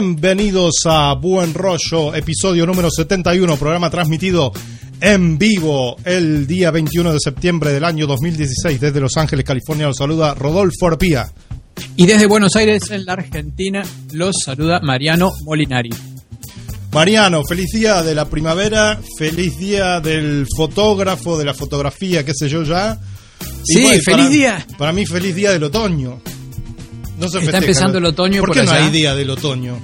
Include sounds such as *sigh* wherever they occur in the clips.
Bienvenidos a Buen Rollo, episodio número 71, programa transmitido en vivo el día 21 de septiembre del año 2016 desde Los Ángeles, California. Los saluda Rodolfo Arpía. Y desde Buenos Aires, en la Argentina, los saluda Mariano Molinari. Mariano, feliz día de la primavera, feliz día del fotógrafo, de la fotografía, qué sé yo ya. Y sí, feliz para, día. Para mí, feliz día del otoño. No se Está empezando el otoño. ¿Por, qué no hay día del otoño?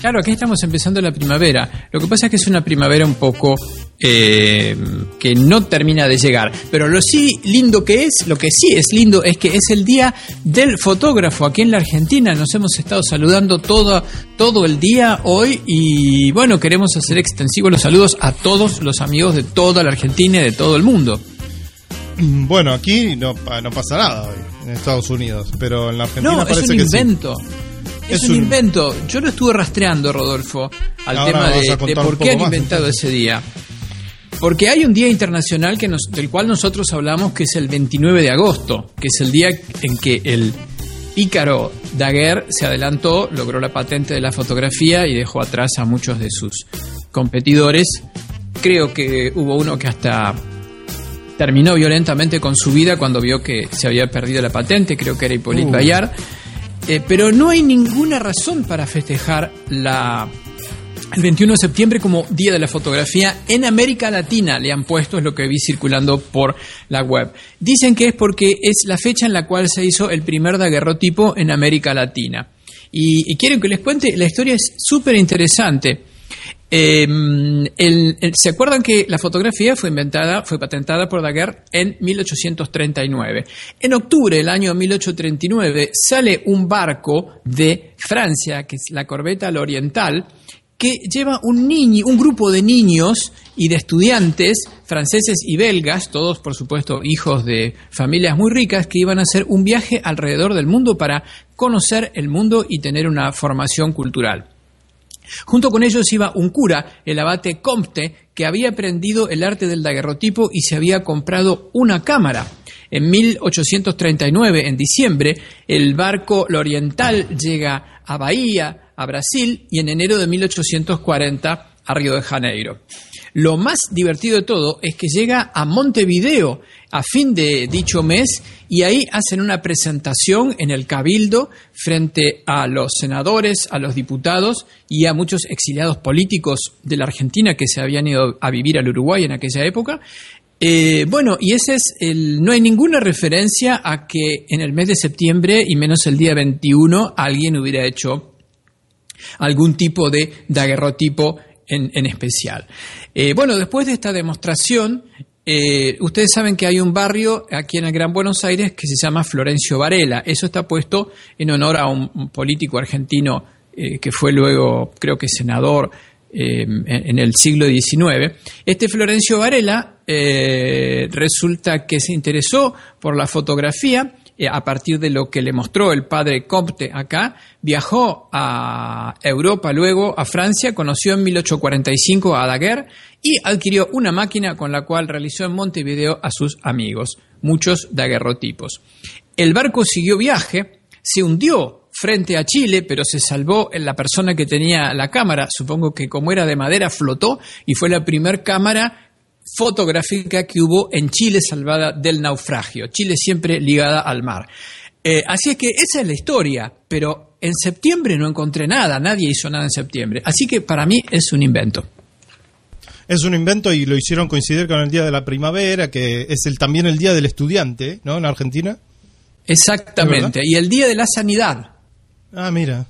Claro, aquí estamos empezando la primavera. Lo que pasa es que es una primavera un poco eh, que no termina de llegar. Pero lo sí lindo que es, lo que sí es lindo es que es el día del fotógrafo aquí en la Argentina. Nos hemos estado saludando todo, todo el día hoy y bueno, queremos hacer extensivos los saludos a todos los amigos de toda la Argentina y de todo el mundo. *clears throat* Bueno, aquí no, no pasa nada hoy en Estados Unidos, pero en la Argentina no, parece es un que invento. Es, un, invento. Yo lo estuve rastreando, Rodolfo, al tema de, por qué han inventado ese día. Porque hay un día internacional que nos, del cual nosotros hablamos que es el 29 de agosto, que es el día en que el pícaro Daguerre se adelantó, logró la patente de la fotografía y dejó atrás a muchos de sus competidores. Creo que hubo uno que hasta terminó violentamente con su vida cuando vio que se había perdido la patente, creo que era Hippolyte uh. Bayard. Eh, pero no hay ninguna razón para festejar la, el 21 de septiembre como Día de la Fotografía en América Latina. Le han puesto, es lo que vi circulando por la web. Dicen que es porque es la fecha en la cual se hizo el primer daguerrotipo en América Latina. Y, y quieren que les cuente, la historia es súper interesante. Eh, ¿Se acuerdan que la fotografía fue inventada, fue patentada por Daguerre en 1839? En octubre del año 1839 sale un barco de Francia, que es la corbeta L'Oriental, que lleva un, niño, un grupo de niños y de estudiantes franceses y belgas, todos por supuesto hijos de familias muy ricas, que iban a hacer un viaje alrededor del mundo para conocer el mundo y tener una formación cultural. Junto con ellos iba un cura, el abate Comte, que había aprendido el arte del daguerrotipo y se había comprado una cámara. En 1839, en diciembre, el barco L'Oriental llega a Bahía, a Brasil, y en enero de 1840 a Río de Janeiro. Lo más divertido de todo es que llega a Montevideo a fin de dicho mes y ahí hacen una presentación en el Cabildo frente a los senadores, a los diputados y a muchos exiliados políticos de la Argentina que se habían ido a vivir al Uruguay en aquella época. Eh, bueno, y ese es el. No hay ninguna referencia a que en el mes de septiembre y menos el día 21 alguien hubiera hecho algún tipo de daguerrotipo en, especial. Eh, bueno, después de esta demostración, eh, ustedes saben que hay un barrio aquí en el Gran Buenos Aires que se llama Florencio Varela. Eso está puesto en honor a un, político argentino eh, que fue luego, creo que senador en, en, el siglo XIX. Este Florencio Varela resulta que se interesó por la fotografía eh, a partir de lo que le mostró el padre Comte acá, viajó a Europa, luego a Francia, conoció en 1845 a Daguerre y adquirió una máquina con la cual realizó en Montevideo a sus amigos, muchos daguerrotipos. El barco siguió viaje, se hundió frente a Chile, pero se salvó en la persona que tenía la cámara, supongo que como era de madera flotó y fue la primera cámara fotográfica que hubo en Chile salvada del naufragio. Chile siempre ligada al mar. Eh, así es que esa es la historia, pero en septiembre no encontré nada, nadie hizo nada en septiembre. Así que para mí es un invento. Es un invento y lo hicieron coincidir con el Día de la Primavera, que es el, también el Día del Estudiante, ¿no? En Argentina. Exactamente, y el Día de la Sanidad. Ah, mira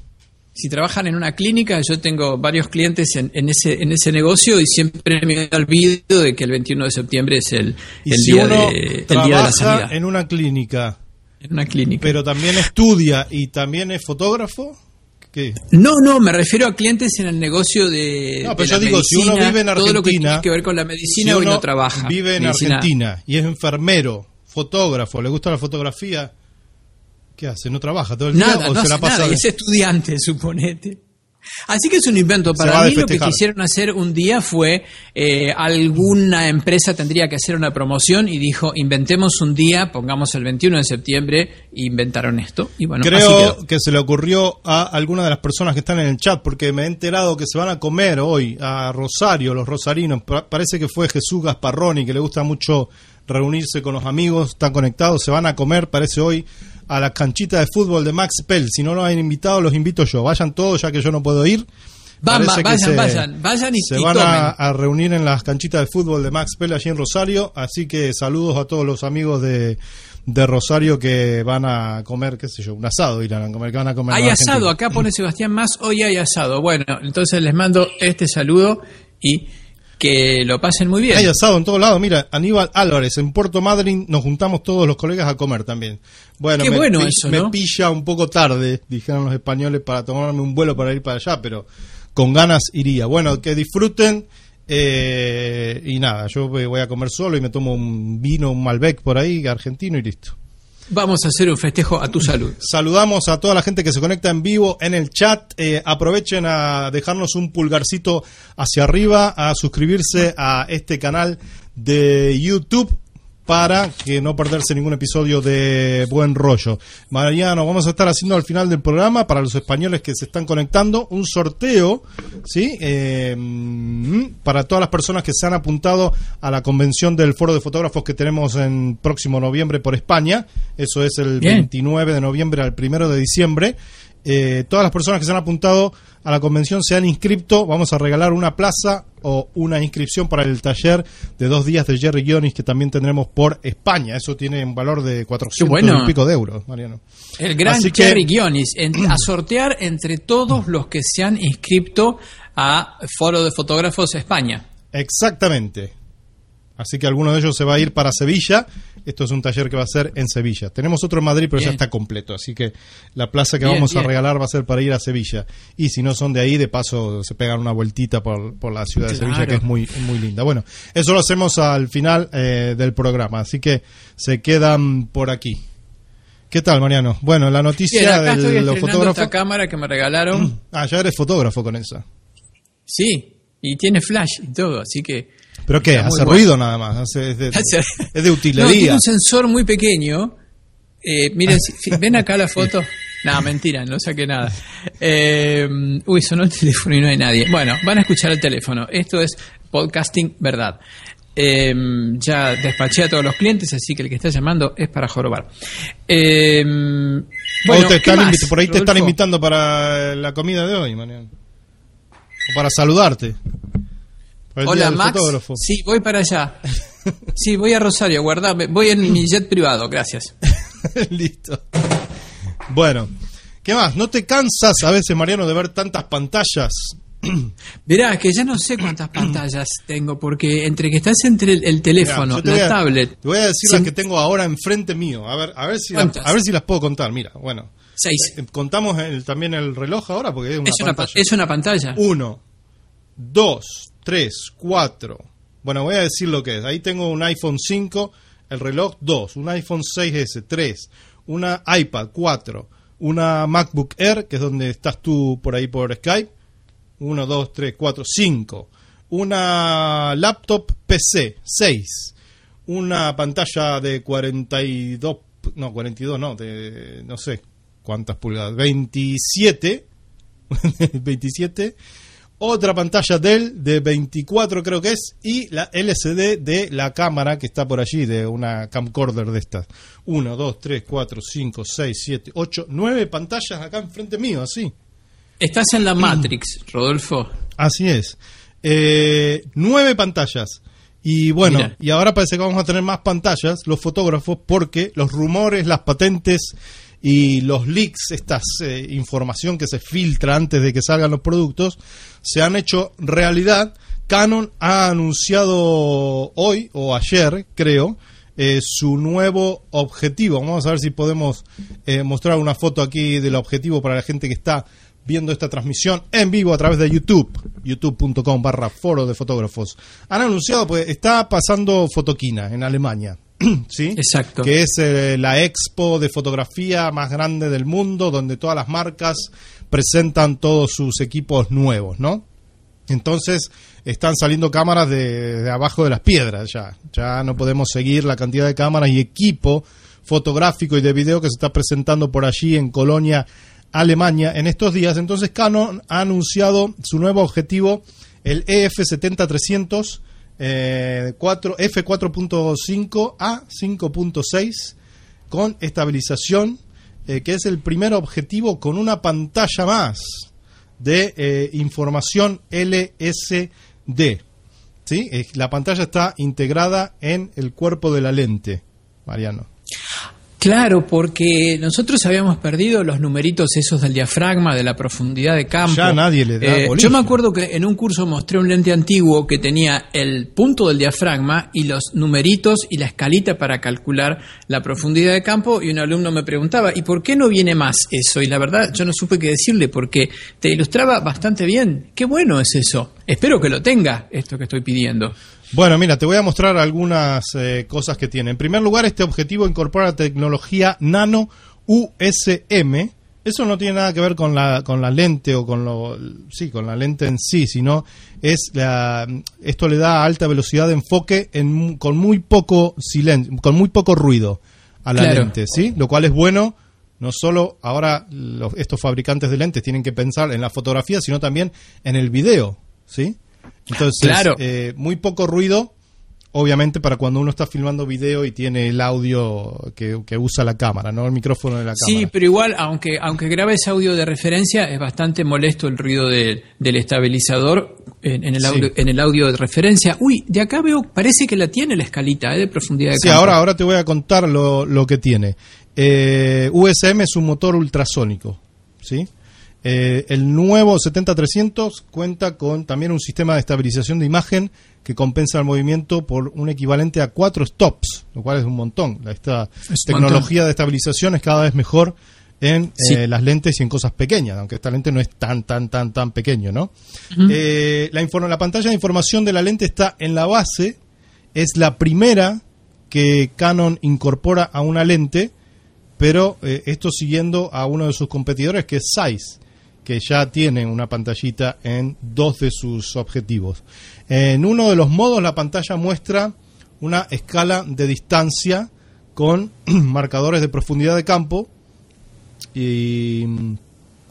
si trabajan en una clínica, yo tengo varios clientes en, ese, en ese negocio y siempre me olvido de que el 21 de septiembre es el, día, de, la sanidad. En una clínica. En una clínica. Pero también estudia y también es fotógrafo. ¿Qué? No, no, me refiero a clientes en el negocio de. No, pero yo digo, si uno vive en Argentina. Todo lo que tiene que ver con la medicina, si uno trabaja. Vive en Argentina y es enfermero, fotógrafo, le gusta la fotografía ¿Qué hace? ¿No trabaja todo el día o no se la pasa? Nada, es estudiante, *laughs* suponete. Así que es un invento. Para mí lo que quisieron hacer un día fue, eh, alguna empresa tendría que hacer una promoción y dijo, inventemos un día, pongamos el 21 de septiembre, e inventaron esto. Y bueno, Creo que se le ocurrió a alguna de las personas que están en el chat, porque me he enterado que se van a comer hoy a Rosario, los rosarinos. Parece que fue Jesús Gasparroni, que le gusta mucho reunirse con los amigos, están conectados, se van a comer, parece hoy a la canchita de fútbol de Max Pell. Si no lo han invitado, los invito yo. Vayan todos, ya que yo no puedo ir. vayan, vayan, vayan y Se van a, reunir en las canchitas de fútbol de Max Pell allí en Rosario. Así que saludos a todos los amigos de, de Rosario que van a comer, qué sé yo, un asado irán a comer, que van a comer. Hay asado, acá pone Sebastián Más, hoy hay asado. Bueno, entonces les mando este saludo y que lo pasen muy bien. Hay asado en todos lados. Mira, Aníbal Álvarez, en Puerto Madryn nos juntamos todos los colegas a comer también. Bueno, Qué me, bueno eso, me pilla un poco tarde, dijeron los españoles, para tomarme un vuelo para ir para allá, pero con ganas iría. Bueno, que disfruten. Eh, y nada, yo voy a comer solo y me tomo un vino, un Malbec por ahí, argentino y listo. Vamos a hacer un festejo a tu salud. Saludamos a toda la gente que se conecta en vivo en el chat. Eh, aprovechen a dejarnos un pulgarcito hacia arriba, a suscribirse a este canal de YouTube para que no perderse ningún episodio de Buen Rollo. Mariano, vamos a estar haciendo al final del programa, para los españoles que se están conectando, un sorteo, ¿sí? Eh, para todas las personas que se han apuntado a la convención del foro de fotógrafos que tenemos en próximo noviembre por España. Eso es el 29 de noviembre al 1 de diciembre. Eh, todas las personas que se han apuntado a la convención se han inscrito. Vamos a regalar una plaza o una inscripción para el taller de dos días de Jerry Gionis que también tendremos por España. Eso tiene un valor de 400 y pico de euros, Mariano. El gran Jerry Gionis. a sortear entre todos los que se han inscrito a Foro de Fotógrafos España. Exactamente. Así que alguno de ellos se va a ir para Sevilla esto es un taller que va a ser en Sevilla. Tenemos otro en Madrid, pero ya está completo. Así que la plaza que vamos a regalar va a ser para ir a Sevilla. Y si no son de ahí, de paso se pegan una vueltita por, por la ciudad de Sevilla, que es muy, muy linda. Bueno, eso lo hacemos al final eh, del programa. Así que se quedan por aquí. ¿Qué tal, Mariano? Bueno, la noticia de los fotógrafos. esta cámara que me regalaron. Ah, ya eres fotógrafo con esa. Sí, y tiene flash y todo, así que ¿Pero qué? ¿Hace ruido nada más? es, de, *laughs* es, de, utilería. No, tiene un sensor muy pequeño. Eh, miren, ven acá la foto. *laughs* No, mentira, no saqué nada. Eh, uy, sonó el teléfono y no hay nadie. Bueno, van a escuchar el teléfono. Esto es podcasting verdad. Eh, ya despaché a todos los clientes, así que el que está llamando es para jorobar. Eh, bueno, por ahí te están invitando para la comida de hoy, Mariano. O para saludarte. Hola Max. Sí, voy para allá. Sí, voy a Rosario, guardame. Voy en mi jet privado, gracias. *laughs* Listo. Bueno, ¿qué más? ¿No te cansas a veces, Mariano, de ver tantas pantallas? *clears throat* Verá, que ya no sé cuántas *clears throat* pantallas tengo, porque entre que estás entre el, teléfono, la tablet. Te voy a decir las que tengo ahora enfrente mío. A ver, a ver si, a ver si las puedo contar. Mira, bueno. Seis. Eh, contamos también el reloj ahora, porque es una es pantalla. Una, es una pantalla. Uno, dos, 3, 4. Bueno, voy a decir lo que es. Ahí tengo un iPhone 5, el reloj 2, un iPhone 6S 3, una iPad 4, una MacBook Air, que es donde estás tú por ahí por Skype. 1, 2, 3, 4, 5. Una laptop PC 6. Una pantalla de 42, no, 42 no, de no sé cuántas pulgadas, 27. 27 *laughs* otra pantalla Dell de 24 creo que es y la LCD de la cámara que está por allí, de una camcorder de estas. 1, 2, 3, 4, 5, 6, 7, 8, 9 pantallas acá enfrente mío, así. Estás en la Matrix, Rodolfo. Así es. Eh, nueve pantallas. Y bueno, y ahora parece que vamos a tener más pantallas, los fotógrafos, porque los rumores, las patentes y los leaks, esta eh, información que se filtra antes de que salgan los productos, se han hecho realidad. Canon ha anunciado hoy o ayer, creo, eh, su nuevo objetivo. Vamos a ver si podemos eh, mostrar una foto aquí del objetivo para la gente que está viendo esta transmisión en vivo a través de YouTube, youtube.com barra foro de fotógrafos. Han anunciado, pues está pasando Fotoquina en Alemania. *clears throat* ¿sí? Exacto. Que es eh, la expo de fotografía más grande del mundo, donde todas las marcas presentan todos sus equipos nuevos, ¿no? Entonces están saliendo cámaras de, abajo de las piedras ya. Ya no podemos seguir la cantidad de cámaras y equipo fotográfico y de video que se está presentando por allí en Colonia, Alemania, en estos días. Entonces Canon ha anunciado su nuevo objetivo, el EF70-300 eh, F4.5 a 5.6 con estabilización, eh, que es el primer objetivo con una pantalla más de eh, información LSD. ¿sí? La pantalla está integrada en el cuerpo de la lente, Mariano. Claro, porque nosotros habíamos perdido los numeritos esos del diafragma, de la profundidad de campo. Ya nadie le da eh, Yo me acuerdo que en un curso mostré un lente antiguo que tenía el punto del diafragma y los numeritos y la escalita para calcular la profundidad de campo y un alumno me preguntaba, ¿y por qué no viene más eso? Y la verdad yo no supe qué decirle porque te ilustraba bastante bien. Qué bueno es eso. Espero que lo tenga, esto que estoy pidiendo. Bueno, mira, te voy a mostrar algunas eh, cosas que tiene. En primer lugar, este objetivo incorpora la tecnología Nano USM. Eso no tiene nada que ver con la, con la lente o con lo, sí, con la lente en sí, sino es la, esto le da alta velocidad de enfoque en, con muy poco silencio, con muy poco ruido a la lente, ¿sí? Lo cual es bueno no solo ahora estos fabricantes de lentes tienen que pensar en la fotografía, sino también en el video, ¿sí? Entonces, claro. Eh, muy poco ruido, obviamente para cuando uno está filmando video y tiene el audio que, usa la cámara, no el micrófono de la cámara. Sí, pero igual, aunque, aunque grabes audio de referencia, es bastante molesto el ruido del estabilizador en, el audio, en el audio de referencia. Uy, de acá veo, parece que la tiene la escalita ¿eh? de profundidad de Sí, ahora, ahora te voy a contar lo, lo que tiene. Eh, USM es un motor ultrasónico, ¿sí? Eh, el nuevo 70-300 cuenta con también un sistema de estabilización de imagen que compensa el movimiento por un equivalente a cuatro stops, lo cual es un montón. Esta tecnología de estabilización es cada vez mejor en eh, las lentes y en cosas pequeñas, aunque esta lente no es tan, tan, tan, tan pequeño, ¿no? Eh, la, la pantalla de información de la lente está en la base, es la primera que Canon incorpora a una lente, pero esto siguiendo a uno de sus competidores que es Zeiss que ya tienen una pantallita en dos de sus objetivos. En uno de los modos la pantalla muestra una escala de distancia con *clears throat* marcadores de profundidad de campo y mm,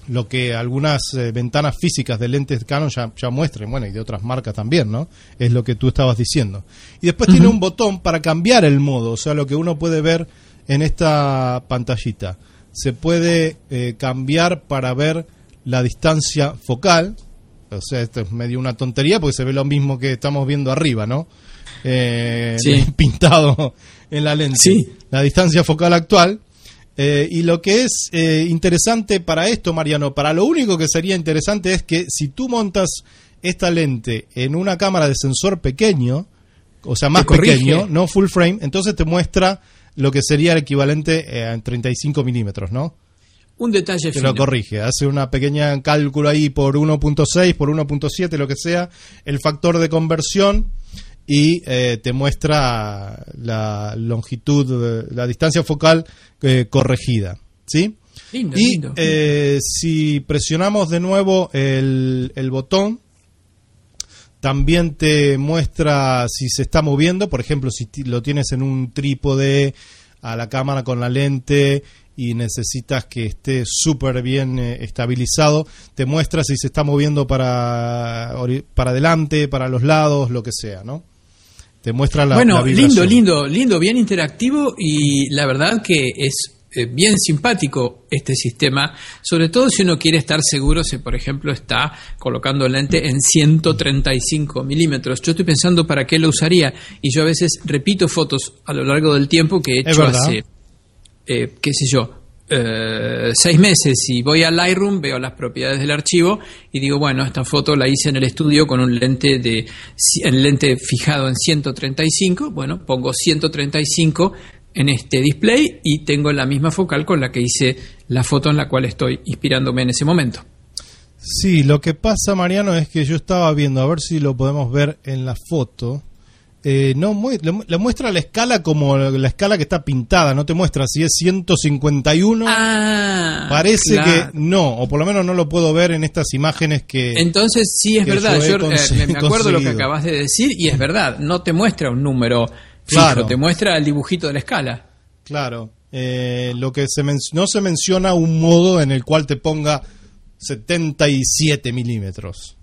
lo que algunas eh, ventanas físicas de lentes Canon ya, ya, muestren, bueno, y de otras marcas también, ¿no? Es lo que tú estabas diciendo. Y después tiene un botón para cambiar el modo, o sea, lo que uno puede ver en esta pantallita. Se puede eh, cambiar para ver la distancia focal, o sea, esto es medio una tontería porque se ve lo mismo que estamos viendo arriba, ¿no? Eh, *laughs* pintado en la lente. Sí. La distancia focal actual. Eh, y lo que es eh, interesante para esto, Mariano, para lo único que sería interesante es que si tú montas esta lente en una cámara de sensor pequeño, o sea, más pequeño, no full frame, entonces te muestra lo que sería el equivalente a 35 milímetros, ¿no? Un detalle Te lo corrige, hace una pequeña cálculo ahí por 1.6, por 1.7, lo que sea, el factor de conversión y eh, te muestra la longitud, la distancia focal eh, corregida. ¿Sí? y eh, si presionamos de nuevo el, el botón, también te muestra si se está moviendo, por ejemplo, si lo tienes en un trípode a la cámara con la lente y necesitas que esté súper bien eh, estabilizado, te muestra si se está moviendo para, para adelante, para los lados, lo que sea, ¿no? Te muestra la Bueno, lindo, lindo, lindo, bien interactivo y la verdad que es eh, bien simpático este sistema, sobre todo si uno quiere estar seguro si, por ejemplo, está colocando lente en 135 milímetros. Yo estoy pensando para qué lo usaría y yo a veces repito fotos a lo largo del tiempo que he hecho hace eh, qué sé yo, eh, seis meses y voy al Lightroom, veo las propiedades del archivo y digo, bueno, esta foto la hice en el estudio con un lente de el lente fijado en 135, bueno, pongo 135 en este display y tengo la misma focal con la que hice la foto en la cual estoy inspirándome en ese momento. Sí, lo que pasa, Mariano, es que yo estaba viendo, a ver si lo podemos ver en la foto. Eh, no le, muestra la escala como la escala que está pintada, no te muestra si es 151. Ah, parece que no, o por lo menos no lo puedo ver en estas imágenes que. Entonces sí es verdad, yo, eh, me acuerdo lo que acabas de decir y es verdad, no te muestra un número fijo, te muestra el dibujito de la escala. Claro, eh, lo que se no se menciona un modo en el cual te ponga 77 milímetros.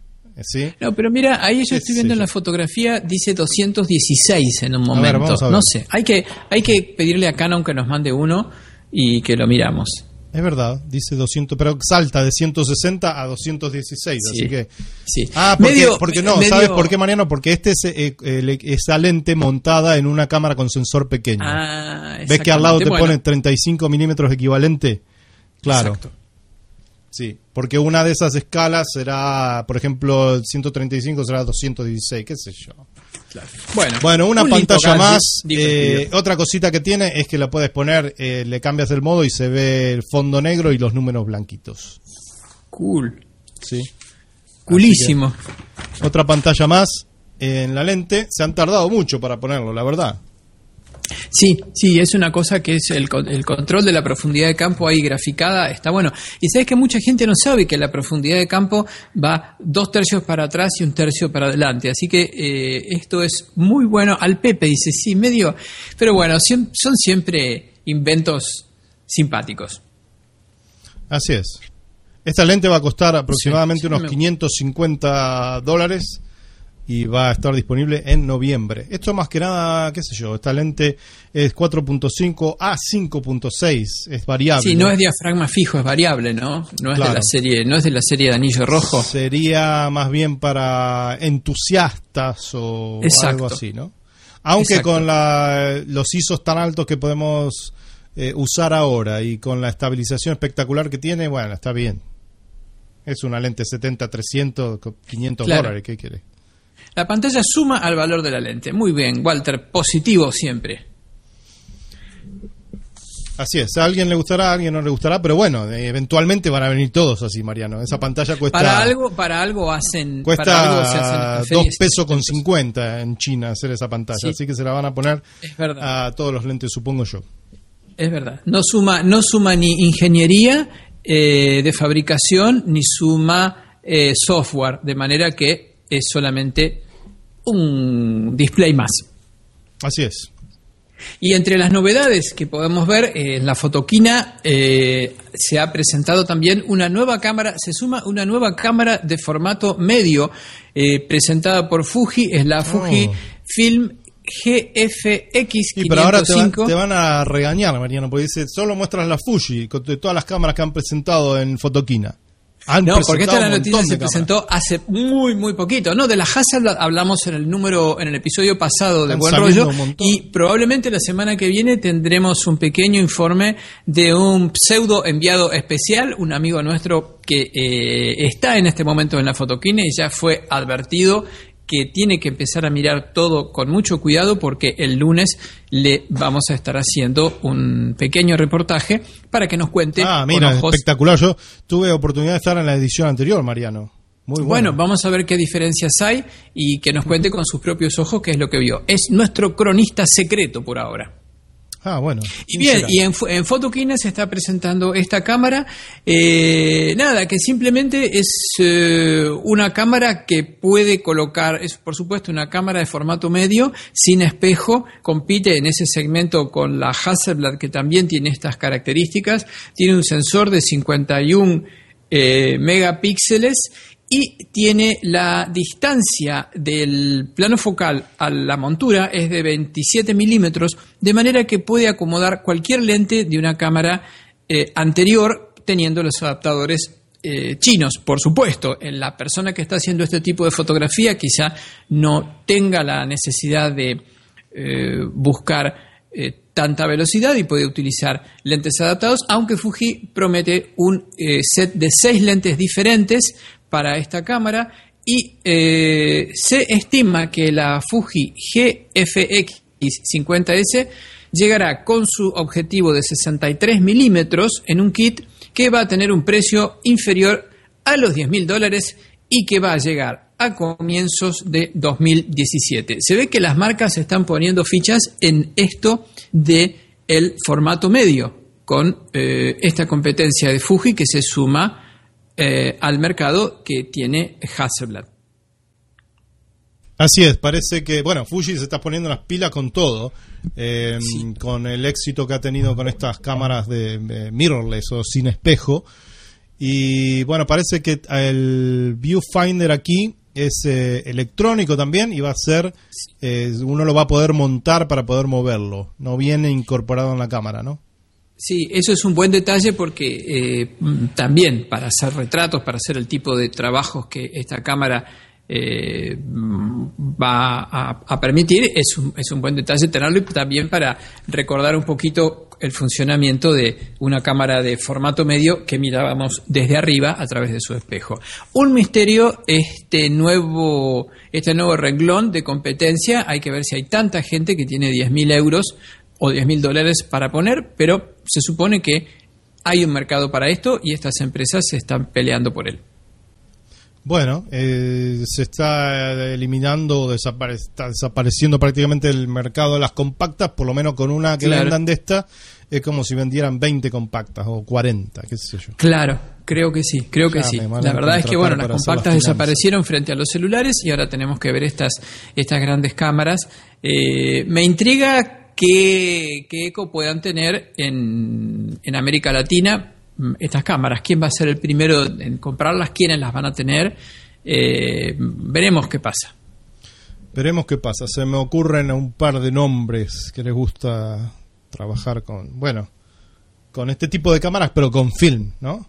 No, pero mira, ahí yo estoy viendo en la fotografía, dice 216 en un momento. no sé, hay que, hay que pedirle a Canon que nos mande uno y que lo miramos. Es verdad, dice 200, pero salta de 160 a 216, así que... Sí. Ah, porque, no, ¿sabes por qué, Mariano? Porque este es eh, esa lente montada en una cámara con sensor pequeño. Ah, ¿Ves que al lado te pone 35 milímetros equivalente? Claro. Exacto. Sí, porque una de esas escalas será, por ejemplo, el 135 será 216, qué sé yo. Bueno, bueno, una pantalla más. Eh, otra cosita que tiene es que la puedes poner, eh, le cambias el modo y se ve el fondo negro y los números blanquitos. Cool. Sí. Coolísimo. Otra pantalla más en la lente. Se han tardado mucho para ponerlo, la verdad. Sí, sí, es una cosa que es el, el, control de la profundidad de campo ahí graficada, está bueno. Y sabes que mucha gente no sabe que la profundidad de campo va dos tercios para atrás y un tercio para adelante. Así que eh, esto es muy bueno. Al Pepe dice, sí, medio. Pero bueno, son siempre inventos simpáticos. Así es. Esta lente va a costar aproximadamente unos 550 dólares y va a estar disponible en noviembre. Esto más que nada, qué sé yo, esta lente es 4.5 a 5.6, es variable. Sí, no es diafragma fijo, es variable, ¿no? No es de la serie, no es de la serie de anillo rojo. Sería más bien para entusiastas o algo así, ¿no? Aunque con la, los ISOs tan altos que podemos eh, usar ahora y con la estabilización espectacular que tiene, bueno, está bien. Es una lente 70, 300, 500 dólares, ¿qué quiere? La pantalla suma al valor de la lente. Muy bien, Walter, positivo siempre. Así es, a alguien le gustará, a alguien no le gustará, pero bueno, eventualmente van a venir todos así, Mariano. Esa pantalla cuesta. Para algo, para algo hacen. Cuesta dos pesos con cincuenta en China hacer esa pantalla, así que se la van a poner a todos los lentes, supongo yo. Es verdad. No suma, no suma ni ingeniería eh, de fabricación ni suma eh, software, de manera que es solamente un display más. Así es. Y entre las novedades que podemos ver eh, en la fotoquina eh, se ha presentado también una nueva cámara, se suma una nueva cámara de formato medio eh, presentada por Fuji, es la Fuji oh. Film GFX505. Sí, pero ahora te, van a regañar, Mariano, porque dice, solo muestras la Fuji, de todas las cámaras que han presentado en Fotoquina no, porque esta la noticia se presentó hace muy, muy poquito. No, de la Hasselblad hablamos en el número, en el episodio pasado de Buen Rollo. Y probablemente la semana que viene tendremos un pequeño informe de un pseudo enviado especial, un amigo nuestro que eh, está en este momento en la fotoquina y ya fue advertido que tiene que empezar a mirar todo con mucho cuidado porque el lunes le vamos a estar haciendo un pequeño reportaje para que nos cuente. Ah, mira, espectacular. Yo tuve oportunidad de estar en la edición anterior, Mariano. Muy bueno. bueno, vamos a ver qué diferencias hay y que nos cuente con sus propios ojos qué es lo que vio. Es nuestro cronista secreto por ahora. Ah, bueno. Y bien, y en, en se está presentando esta cámara. Eh, nada, que simplemente es eh, una cámara que puede colocar, es por supuesto una cámara de formato medio, sin espejo, compite en ese segmento con la Hasselblad, que también tiene estas características. Tiene un sensor de 51 eh, megapíxeles y tiene la distancia del plano focal a la montura es de 27 milímetros, de manera que puede acomodar cualquier lente de una cámara eh, anterior teniendo los adaptadores eh, chinos, por supuesto. La persona que está haciendo este tipo de fotografía quizá no tenga la necesidad de eh, buscar tanta velocidad y puede utilizar lentes adaptados, aunque Fuji promete un set de seis lentes diferentes para esta cámara y eh, se estima que la Fuji GFX 50S llegará con su objetivo de 63 milímetros en un kit que va a tener un precio inferior a los 10 mil dólares y que va a llegar a comienzos de 2017. Se ve que las marcas están poniendo fichas en esto de el formato medio con eh, esta competencia de Fuji que se suma eh, al mercado que tiene Hasselblad. Así es, parece que, bueno, Fuji se está poniendo las pilas con todo, em, con el éxito que ha tenido con estas cámaras de, mirrorless o sin espejo. Y bueno, parece que el viewfinder aquí es eh, electrónico también y va a ser, eh, uno lo va a poder montar para poder moverlo, no viene incorporado en la cámara, ¿no? Sí, eso es un buen detalle porque eh, también para hacer retratos, para hacer el tipo de trabajos que esta cámara eh, va a, permitir, es un, es un buen detalle tenerlo y también para recordar un poquito el funcionamiento de una cámara de formato medio que mirábamos desde arriba a través de su espejo. Un misterio este nuevo, este nuevo renglón de competencia, hay que ver si hay tanta gente que tiene 10.000 euros o 10.000 dólares para poner, pero se supone que hay un mercado para esto y estas empresas se están peleando por él. Bueno, eh, se está eliminando, está desapareciendo prácticamente el mercado de las compactas, por lo menos con una que vendan de esta, es como si vendieran 20 compactas o 40, qué sé yo. Claro, creo que sí, creo que sí. La verdad es que bueno, las compactas desaparecieron frente a los celulares y ahora tenemos que ver estas, estas grandes cámaras. Eh, me intriga qué, qué eco puedan tener en, en América Latina Mm, estas cámaras, quién va a ser el primero en comprarlas, quiénes las van a tener, eh, veremos qué pasa. Veremos qué pasa. Se me ocurren un par de nombres que les gusta trabajar con, bueno, con este tipo de cámaras, pero con film, ¿no?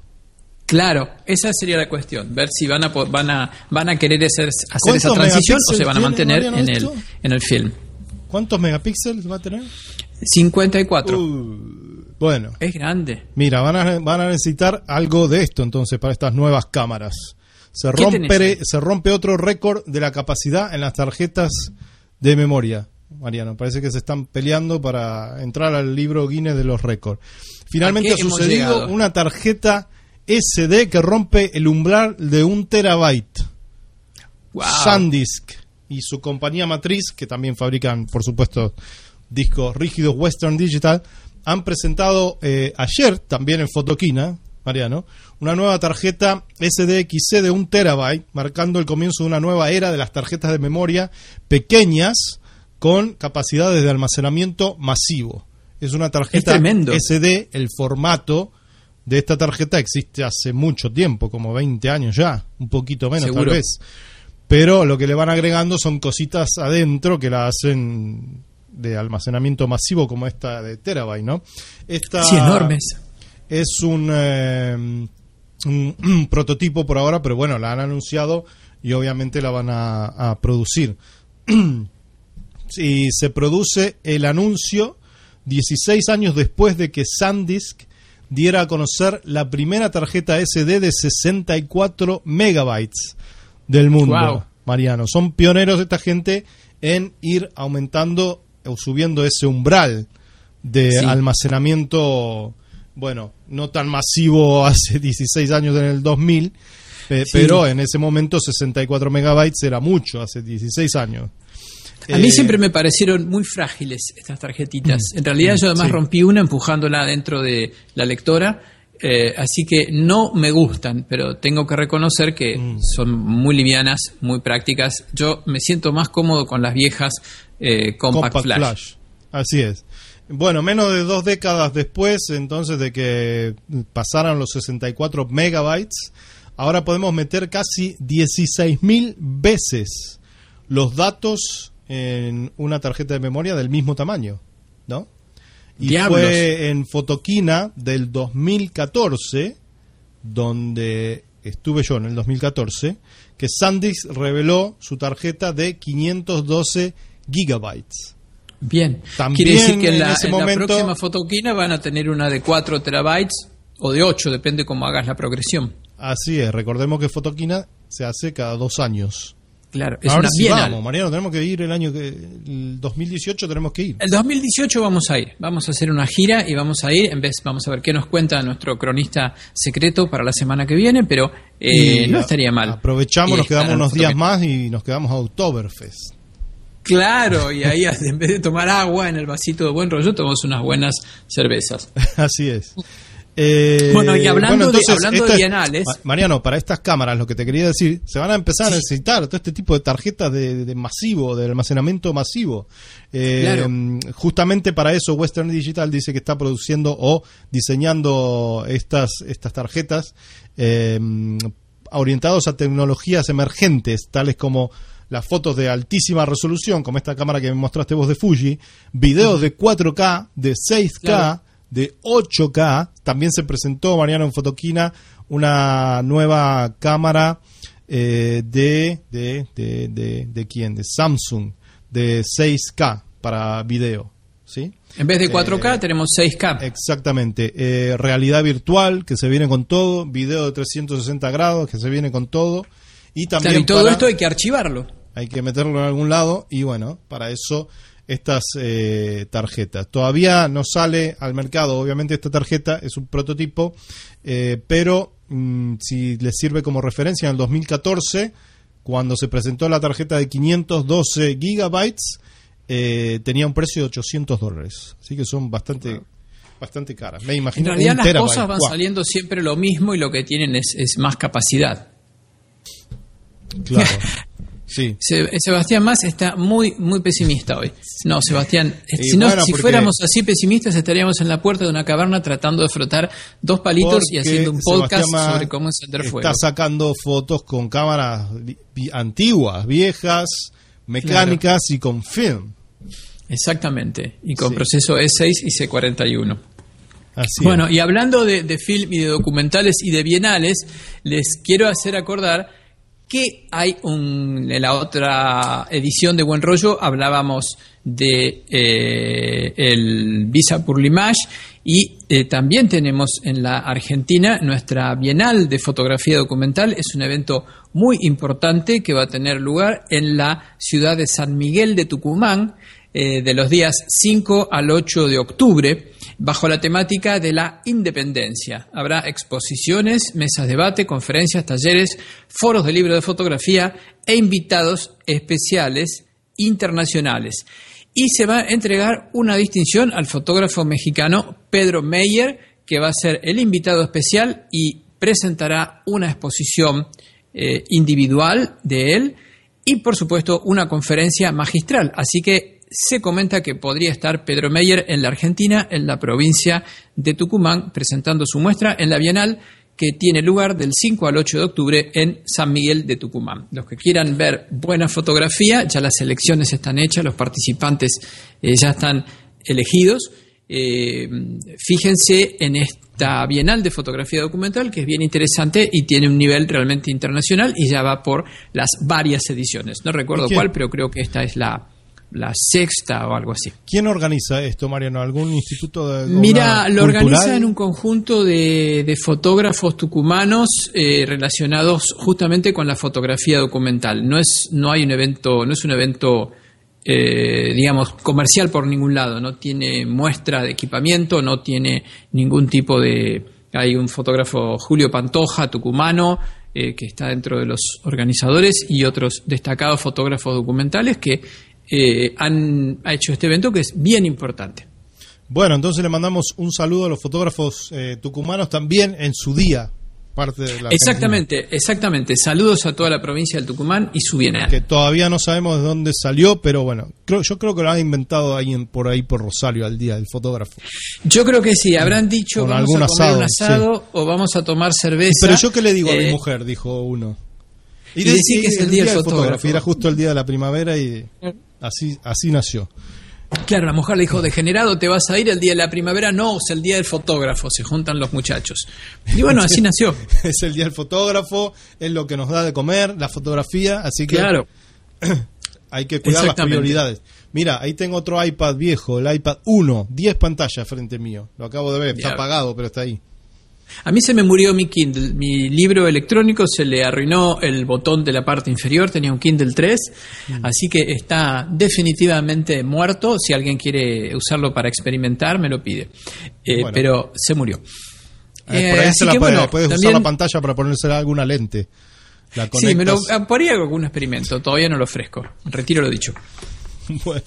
Claro, esa sería la cuestión, ver si van a van a van a querer hacer, hacer esa transición o se van a mantener en el en el film. ¿Cuántos megapíxeles va a tener? 54. Uh, bueno. Es grande. Mira, van a, van a necesitar algo de esto entonces para estas nuevas cámaras. Se rompe, se rompe otro récord de la capacidad en las tarjetas de memoria. Mariano, parece que se están peleando para entrar al libro Guinness de los récords. Finalmente ha sucedido una tarjeta SD que rompe el umbral de un terabyte. SanDisk y su compañía matriz, que también fabrican, por supuesto, discos rígidos Western Digital, han presentado eh, ayer, también en Fotoquina, Mariano, una nueva tarjeta SDXC de un terabyte, marcando el comienzo de una nueva era de las tarjetas de memoria pequeñas con capacidades de almacenamiento masivo. Es una tarjeta SD, el formato de esta tarjeta existe hace mucho tiempo, como 20 años ya, un poquito menos tal vez. Pero lo que le van agregando son cositas adentro que la hacen de almacenamiento masivo como esta de Terabyte, ¿no? Esta sí, enormes. Es eh, un, *clears throat* un, prototipo por ahora, pero bueno, la han anunciado y obviamente la van a, producir. *clears throat* y se produce el anuncio 16 años después de que SanDisk diera a conocer la primera tarjeta SD de 64 megabytes del mundo, Mariano. Son pioneros esta gente en ir aumentando o subiendo ese umbral de almacenamiento, bueno, no tan masivo *laughs* hace 16 años en el 2000, pero en ese momento 64 megabytes era mucho, hace 16 años. A mí eh, siempre me parecieron muy frágiles estas tarjetitas. Mm, en realidad yo además rompí una empujándola dentro de la lectora, eh, así que no me gustan, pero tengo que reconocer que mm. son muy livianas, muy prácticas. Yo me siento más cómodo con las viejas eh, Compact, Flash. Así es. Bueno, menos de dos décadas después, entonces, de que pasaran los 64 megabytes, ahora podemos meter casi 16.000 veces los datos en una tarjeta de memoria del mismo tamaño, ¿no? Y fue en Fotoquina del 2014, donde estuve yo en el 2014, que SanDisk reveló su tarjeta de 512 gigabytes. Bien, También quiere decir que en, la, próxima fotoquina van a tener una de 4 terabytes o de 8, depende cómo hagas la progresión. Así es, recordemos que fotoquina se hace cada dos años. Claro, es una sí Vamos, Mariano, tenemos que ir el año que. El 2018 tenemos que ir. El 2018 vamos a ir. Vamos a hacer una gira y vamos a ir. En vez, vamos a ver qué nos cuenta nuestro cronista secreto para la semana que viene, pero eh, no estaría mal. Aprovechamos, nos quedamos unos días más y nos quedamos a Oktoberfest. Claro, y ahí *laughs* en vez de tomar agua en el vasito de buen rollo, tomamos unas buenas cervezas. Así es. Eh, bueno, y hablando, de, hablando de bienales. Mariano, para estas cámaras, lo que te quería decir, se van a empezar a necesitar todo este tipo de tarjetas de, masivo, de almacenamiento masivo. Eh, justamente para eso, Western Digital dice que está produciendo o diseñando estas, estas tarjetas eh, orientados a tecnologías emergentes, tales como las fotos de altísima resolución, como esta cámara que me mostraste vos de Fuji, videos de 4K, de 6K de 8K. También se presentó, Mariano, en Fotoquina, una nueva cámara eh, de, de, de, de, quién? De Samsung, de 6K para video. ¿Sí? En vez de 4K eh, tenemos 6K. Exactamente. Eh, realidad virtual, que se viene con todo. Video de 360 grados, que se viene con todo. Y también. todo esto hay que archivarlo. Hay que meterlo en algún lado. Y bueno, para eso estas eh, tarjetas. Todavía no sale al mercado, obviamente esta tarjeta es un prototipo, eh, pero mm, si les sirve como referencia, en el 2014, cuando se presentó la tarjeta de 512 gigabytes, eh, tenía un precio de 800 dólares. Así que son bastante... Bastante caras. Me imagino en realidad las cosas van saliendo siempre lo mismo y lo que tienen es, es más capacidad. Claro. *laughs* Sebastián Más está muy, muy pesimista hoy. No, Sebastián, eh, si, si fuéramos así pesimistas estaríamos en la puerta de una caverna tratando de frotar dos palitos y haciendo un podcast sobre cómo encender fuego. Está sacando fotos con cámaras antiguas, viejas, mecánicas y con film. Exactamente, y con proceso E6 y C41. bueno, y hablando de, de film y de documentales y de bienales, les quiero hacer acordar que hay un, en la otra edición de Buen Rollo hablábamos de eh, el Visa pour l'Image y eh, también tenemos en la Argentina nuestra Bienal de Fotografía Documental. Es un evento muy importante que va a tener lugar en la ciudad de San Miguel de Tucumán eh, de los días 5 al 8 de octubre bajo la temática de la independencia. Habrá exposiciones, mesas de debate, conferencias, talleres, foros de libro de fotografía e invitados especiales internacionales. Y se va a entregar una distinción al fotógrafo mexicano Pedro Meyer, que va a ser el invitado especial y presentará una exposición eh, individual de él y, por supuesto, una conferencia magistral. Así que se comenta que podría estar Pedro Meyer en la Argentina, en la provincia de Tucumán, presentando su muestra en la Bienal que tiene lugar del 5 al 8 de octubre en San Miguel de Tucumán. Los que quieran ver buena fotografía, ya las elecciones están hechas, los participantes eh, ya están elegidos. Eh, fíjense en esta Bienal de Fotografía Documental, que es bien interesante y tiene un nivel realmente internacional y ya va por las varias ediciones. No recuerdo cuál, pero creo que esta es la, la sexta o algo así. ¿Quién organiza esto, Mariano? ¿Algún instituto de Mira, lo organiza en un conjunto de, fotógrafos tucumanos eh, relacionados justamente con la fotografía documental. No es, no hay un evento, no es un evento eh, digamos, comercial por ningún lado, no tiene muestra de equipamiento, no tiene ningún tipo de... Hay un fotógrafo Julio Pantoja, tucumano, eh, que está dentro de los organizadores, y otros destacados fotógrafos documentales que eh, han hecho este evento que es bien importante. Bueno, entonces le mandamos un saludo a los fotógrafos eh, tucumanos también en su día, parte de la Exactamente, exactamente. Saludos a toda la provincia del Tucumán y su bienestar. Que todavía no sabemos de dónde salió, pero bueno, creo, yo creo que lo han inventado ahí por ahí por Rosario al día del fotógrafo. Yo creo que sí, habrán dicho vamos a comer un asado o vamos a tomar cerveza. Pero yo qué le digo a mi eh, mujer, dijo uno. Y, decir que es el, día, del fotógrafo. Era justo el día de la primavera y Así, así nació. Claro, la mujer le dijo, degenerado, te vas a ir el día de la primavera. No, es el día del fotógrafo, se juntan los muchachos. Y bueno, así *laughs* nació. es el día del fotógrafo, es lo que nos da de comer, la fotografía, así que claro. *clears throat* hay que cuidar las prioridades. Mira, ahí tengo otro iPad viejo, el iPad 1, 10 pantallas frente mío. Lo acabo de ver, está apagado, pero está ahí. A mí se me murió mi Kindle, mi libro electrónico se le arruinó el botón de la parte inferior, tenía un Kindle 3, mm. así que está definitivamente muerto. Si alguien quiere usarlo para experimentar, me lo pide. Eh, pero se murió. Eh, por ahí se la puede, puedes usar la pantalla para ponerse alguna lente. sí, me lo haría algún experimento, todavía no lo ofrezco. Retiro lo dicho. *laughs* bueno.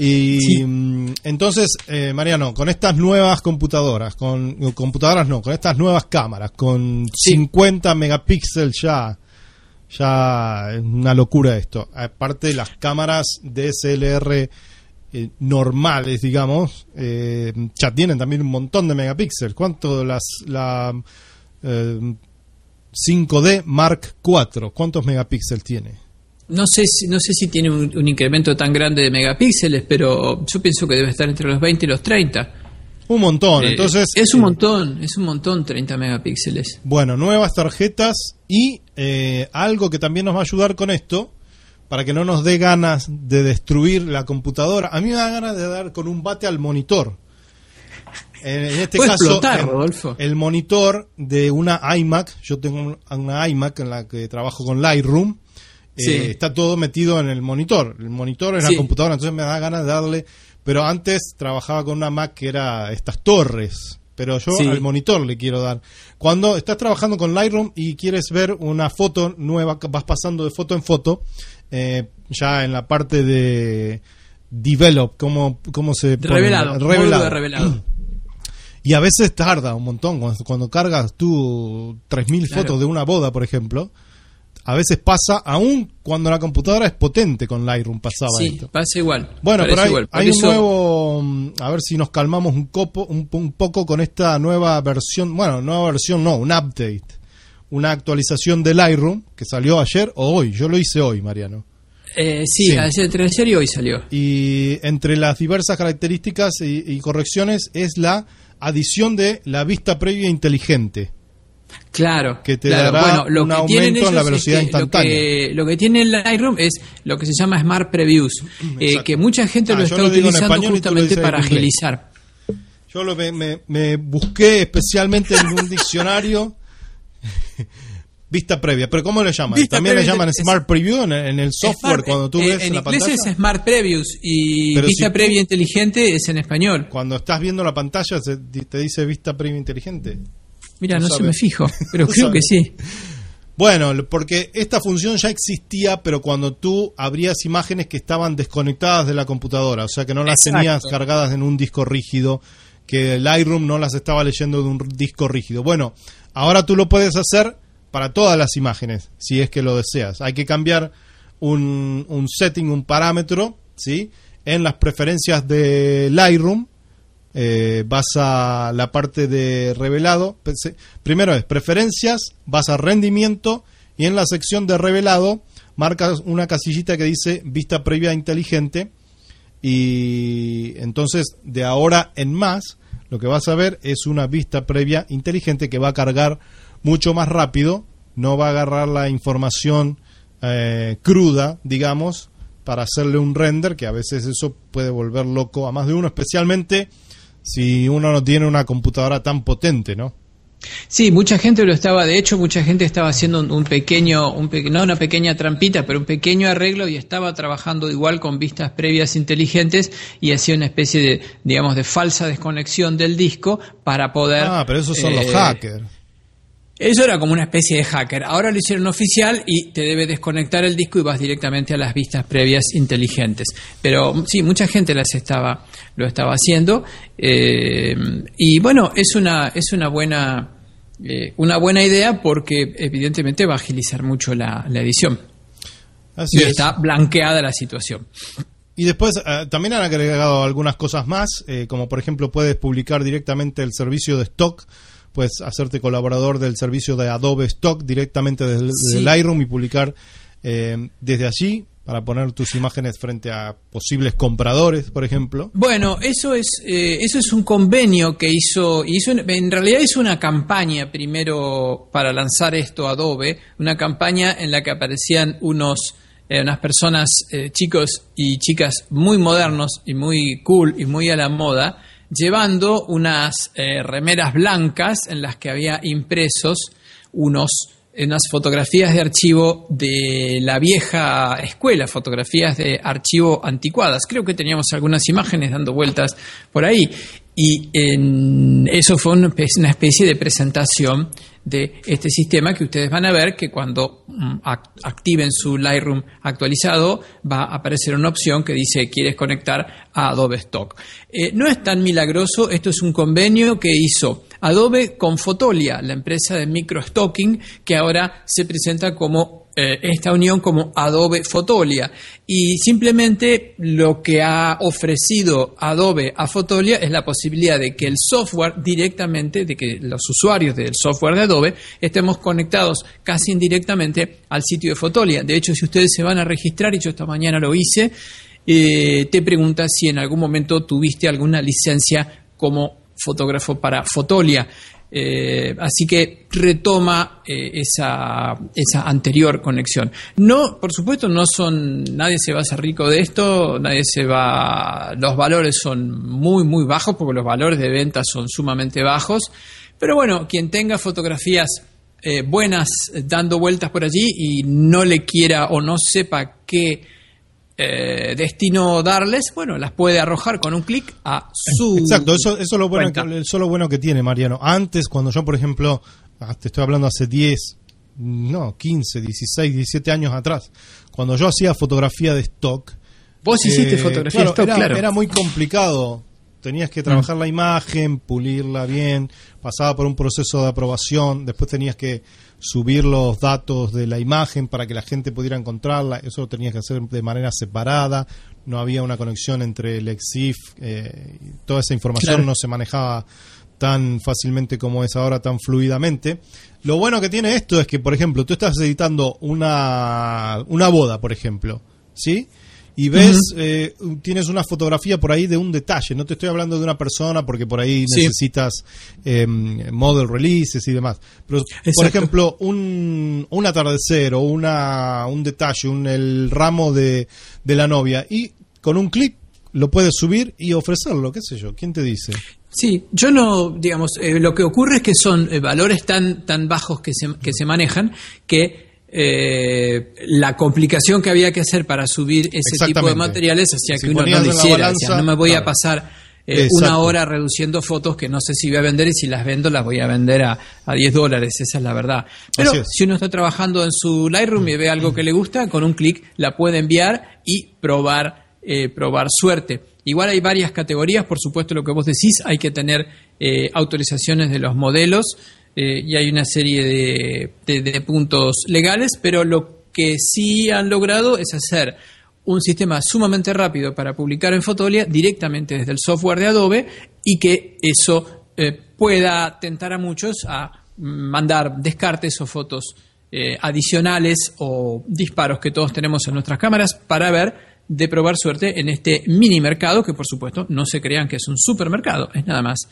Y mm, entonces, eh, Mariano, con estas nuevas computadoras, con computadoras no, con estas nuevas cámaras, con 50 megapíxeles ya, ya es una locura esto. Aparte las cámaras DSLR eh, normales, digamos, eh, ya tienen también un montón de megapíxeles. ¿Cuánto las la 5D Mark IV? ¿Cuántos megapíxeles tiene? No sé, si, no sé si tiene un, incremento tan grande de megapíxeles, pero yo pienso que debe estar entre los 20 y los 30. Un montón, eh, entonces... Es un eh, montón, es un montón 30 megapíxeles. Bueno, nuevas tarjetas y eh, algo que también nos va a ayudar con esto, para que no nos dé ganas de destruir la computadora. A mí me da ganas de dar con un bate al monitor. En, este caso, el, monitor de una iMac, yo tengo una iMac en la que trabajo con Lightroom, eh, está todo metido en el monitor. El monitor es la computadora, entonces me da ganas de darle. Pero antes trabajaba con una Mac que era estas torres. Pero yo al monitor le quiero dar. Cuando estás trabajando con Lightroom y quieres ver una foto nueva, vas pasando de foto en foto, eh, ya en la parte de develop, cómo, cómo se revelado, revelado. *clears throat* Y a veces tarda un montón. Cuando, cuando cargas tú 3.000 fotos de una boda, por ejemplo, a veces pasa, aún cuando la computadora es potente con Lightroom, pasaba sí, pasa igual. Bueno, pero hay, un nuevo, mm, a ver si nos calmamos un, copo, un, poco con esta nueva versión, bueno, nueva versión no, un update, una actualización de Lightroom que salió ayer o hoy, yo lo hice hoy, Mariano. Eh, sí, ayer y hoy salió. Y entre las diversas características y correcciones es la adición de la vista previa inteligente Claro, que te dará lo un aumento en la velocidad instantánea. Lo que, tiene el Lightroom es lo que se llama Smart Previews, eh, que mucha gente lo ah, está utilizando justamente para agilizar. Yo lo, me, me, busqué especialmente en un diccionario *laughs* vista previa, pero ¿cómo le llaman? También le llaman Smart Preview en, el software cuando tú eh, ves en la inglés es Smart Previews y vista previa inteligente es en español. Cuando estás viendo la pantalla te dice vista previa inteligente. Mira, no, se me fijo, *laughs* pero creo que sí. Bueno, porque esta función ya existía, pero cuando tú abrías imágenes que estaban desconectadas de la computadora, o sea que no las tenías cargadas en un disco rígido, que el Lightroom no las estaba leyendo de un disco rígido. Bueno, ahora tú lo puedes hacer para todas las imágenes, si es que lo deseas. Hay que cambiar un, un setting, un parámetro, ¿sí? En las preferencias de Lightroom eh, vas a la parte de revelado. Primero es preferencias, vas a rendimiento y en la sección de revelado marcas una casillita que dice vista previa inteligente y entonces de ahora en más lo que vas a ver es una vista previa inteligente que va a cargar mucho más rápido, no va a agarrar la información eh, cruda, digamos, para hacerle un render, que a veces eso puede volver loco a más de uno, especialmente si uno no tiene una computadora tan potente, ¿no? Sí, mucha gente lo estaba, de hecho, mucha gente estaba haciendo un, pequeño, un no una pequeña trampita, pero un pequeño arreglo y estaba trabajando igual con vistas previas inteligentes y hacía una especie de, digamos, de falsa desconexión del disco para poder. Ah, pero esos son los eh, hackers. Eso era como una especie de hacker. Ahora lo hicieron oficial y te debe desconectar el disco y vas directamente a las vistas previas inteligentes. Pero sí, mucha gente las estaba, lo estaba haciendo. Eh, y bueno, es una, es una buena, eh, una buena idea porque evidentemente va a agilizar mucho la, edición. Así y está blanqueada la situación. Y después eh, también han agregado algunas cosas más, como por ejemplo puedes publicar directamente el servicio de stock puedes hacerte colaborador del servicio de Adobe Stock directamente desde, Lightroom y publicar eh, desde allí para poner tus imágenes frente a posibles compradores, por ejemplo. Bueno, eso es eh, eso es un convenio que hizo hizo en realidad hizo una campaña primero para lanzar esto Adobe, una campaña en la que aparecían unos eh, unas personas chicos y chicas muy modernos y muy cool y muy a la moda llevando unas eh, remeras blancas en las que había impresos unos unas fotografías de archivo de la vieja escuela, fotografías de archivo anticuadas. Creo que teníamos algunas imágenes dando vueltas por ahí. Y en, eso fue una especie de presentación de este sistema que ustedes van a ver que cuando mm, activen su Lightroom actualizado va a aparecer una opción que dice quieres conectar a Adobe Stock. Eh, no es tan milagroso, esto es un convenio que hizo Adobe con Fotolia, la empresa de microstocking que ahora se presenta como eh, esta unión como Adobe Fotolia. Y simplemente lo que ha ofrecido Adobe a Fotolia es la posibilidad de que el software directamente, de que los usuarios del software de Adobe estemos conectados casi indirectamente al sitio de Fotolia. De hecho, si ustedes se van a registrar, y yo esta mañana lo hice, eh, te pregunta si en algún momento tuviste alguna licencia como fotógrafo para Fotolia. Eh, así que retoma eh, esa, esa, anterior conexión. No, por supuesto, no son, nadie se va a hacer rico de esto, nadie se va, los valores son muy, muy bajos porque los valores de venta son sumamente bajos. Pero bueno, quien tenga fotografías eh, buenas dando vueltas por allí y no le quiera o no sepa qué eh, destino darles, bueno, las puede arrojar con un clic a su. Exacto, eso, eso es lo bueno, que, eso lo bueno que tiene Mariano. Antes, cuando yo, por ejemplo, ah, te estoy hablando hace 10, no, 15, 16, 17 años atrás, cuando yo hacía fotografía de stock. Vos hiciste eh, fotografía de stock, era, claro. Era muy complicado. Tenías que trabajar mm. la imagen, pulirla bien, pasaba por un proceso de aprobación, después tenías que subir los datos de la imagen para que la gente pudiera encontrarla, eso lo tenías que hacer de manera separada, no había una conexión entre el EXIF, eh, toda esa información no se manejaba tan fácilmente como es ahora, tan fluidamente. Lo bueno que tiene esto es que, por ejemplo, tú estás editando una, una boda, por ejemplo, ¿sí? Y ves, eh, tienes una fotografía por ahí de un detalle. No te estoy hablando de una persona porque por ahí necesitas em, model releases y demás. Pero, por ejemplo, un, un atardecer o una, un detalle, un, el ramo de, de la novia. Y con un clic lo puedes subir y ofrecerlo, qué sé yo. ¿Quién te dice? Sí, yo no, digamos, eh, lo que ocurre es que son eh, valores tan, tan bajos que se, que se manejan que eh, la complicación que había que hacer para subir ese tipo de materiales hacía que uno no lo hiciera. no me voy a pasar eh, una hora reduciendo fotos que no sé si voy a vender y si las vendo las voy a vender a, a 10 dólares, esa es la verdad. Pero si uno está trabajando en su Lightroom y ve algo que le gusta, con un clic la puede enviar y probar, eh, probar suerte. Igual hay varias categorías, por supuesto lo que vos decís, hay que tener autorizaciones de los modelos, eh, y hay una serie de, puntos legales, pero lo que sí han logrado es hacer un sistema sumamente rápido para publicar en Fotolia directamente desde el software de Adobe y que eso eh, pueda tentar a muchos a mandar descartes o fotos eh, adicionales o disparos que todos tenemos en nuestras cámaras para ver de probar suerte en este mini mercado que por supuesto no se crean que es un supermercado, es nada más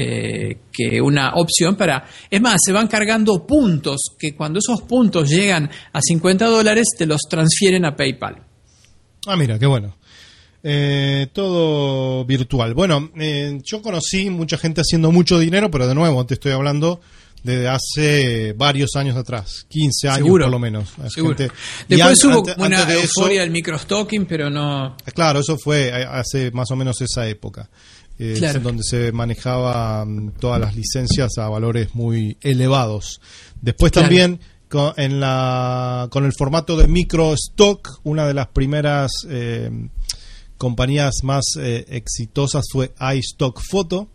eh, que una opción para... Es más, se van cargando puntos que cuando esos puntos llegan a 50 dólares te los transfieren a PayPal. Ah, mira, qué bueno. Eh, todo virtual. Bueno, eh, yo conocí mucha gente haciendo mucho dinero, pero de nuevo te estoy hablando desde hace varios años atrás, 15 años por lo menos. Después hubo una euforia del microstocking, pero no... Claro, eso fue hace más o menos esa época eh, donde se manejaban todas las licencias a valores muy elevados. Después también con, en la, con el formato de micro stock, una de las primeras eh, compañías más eh, exitosas fue iStock Photo,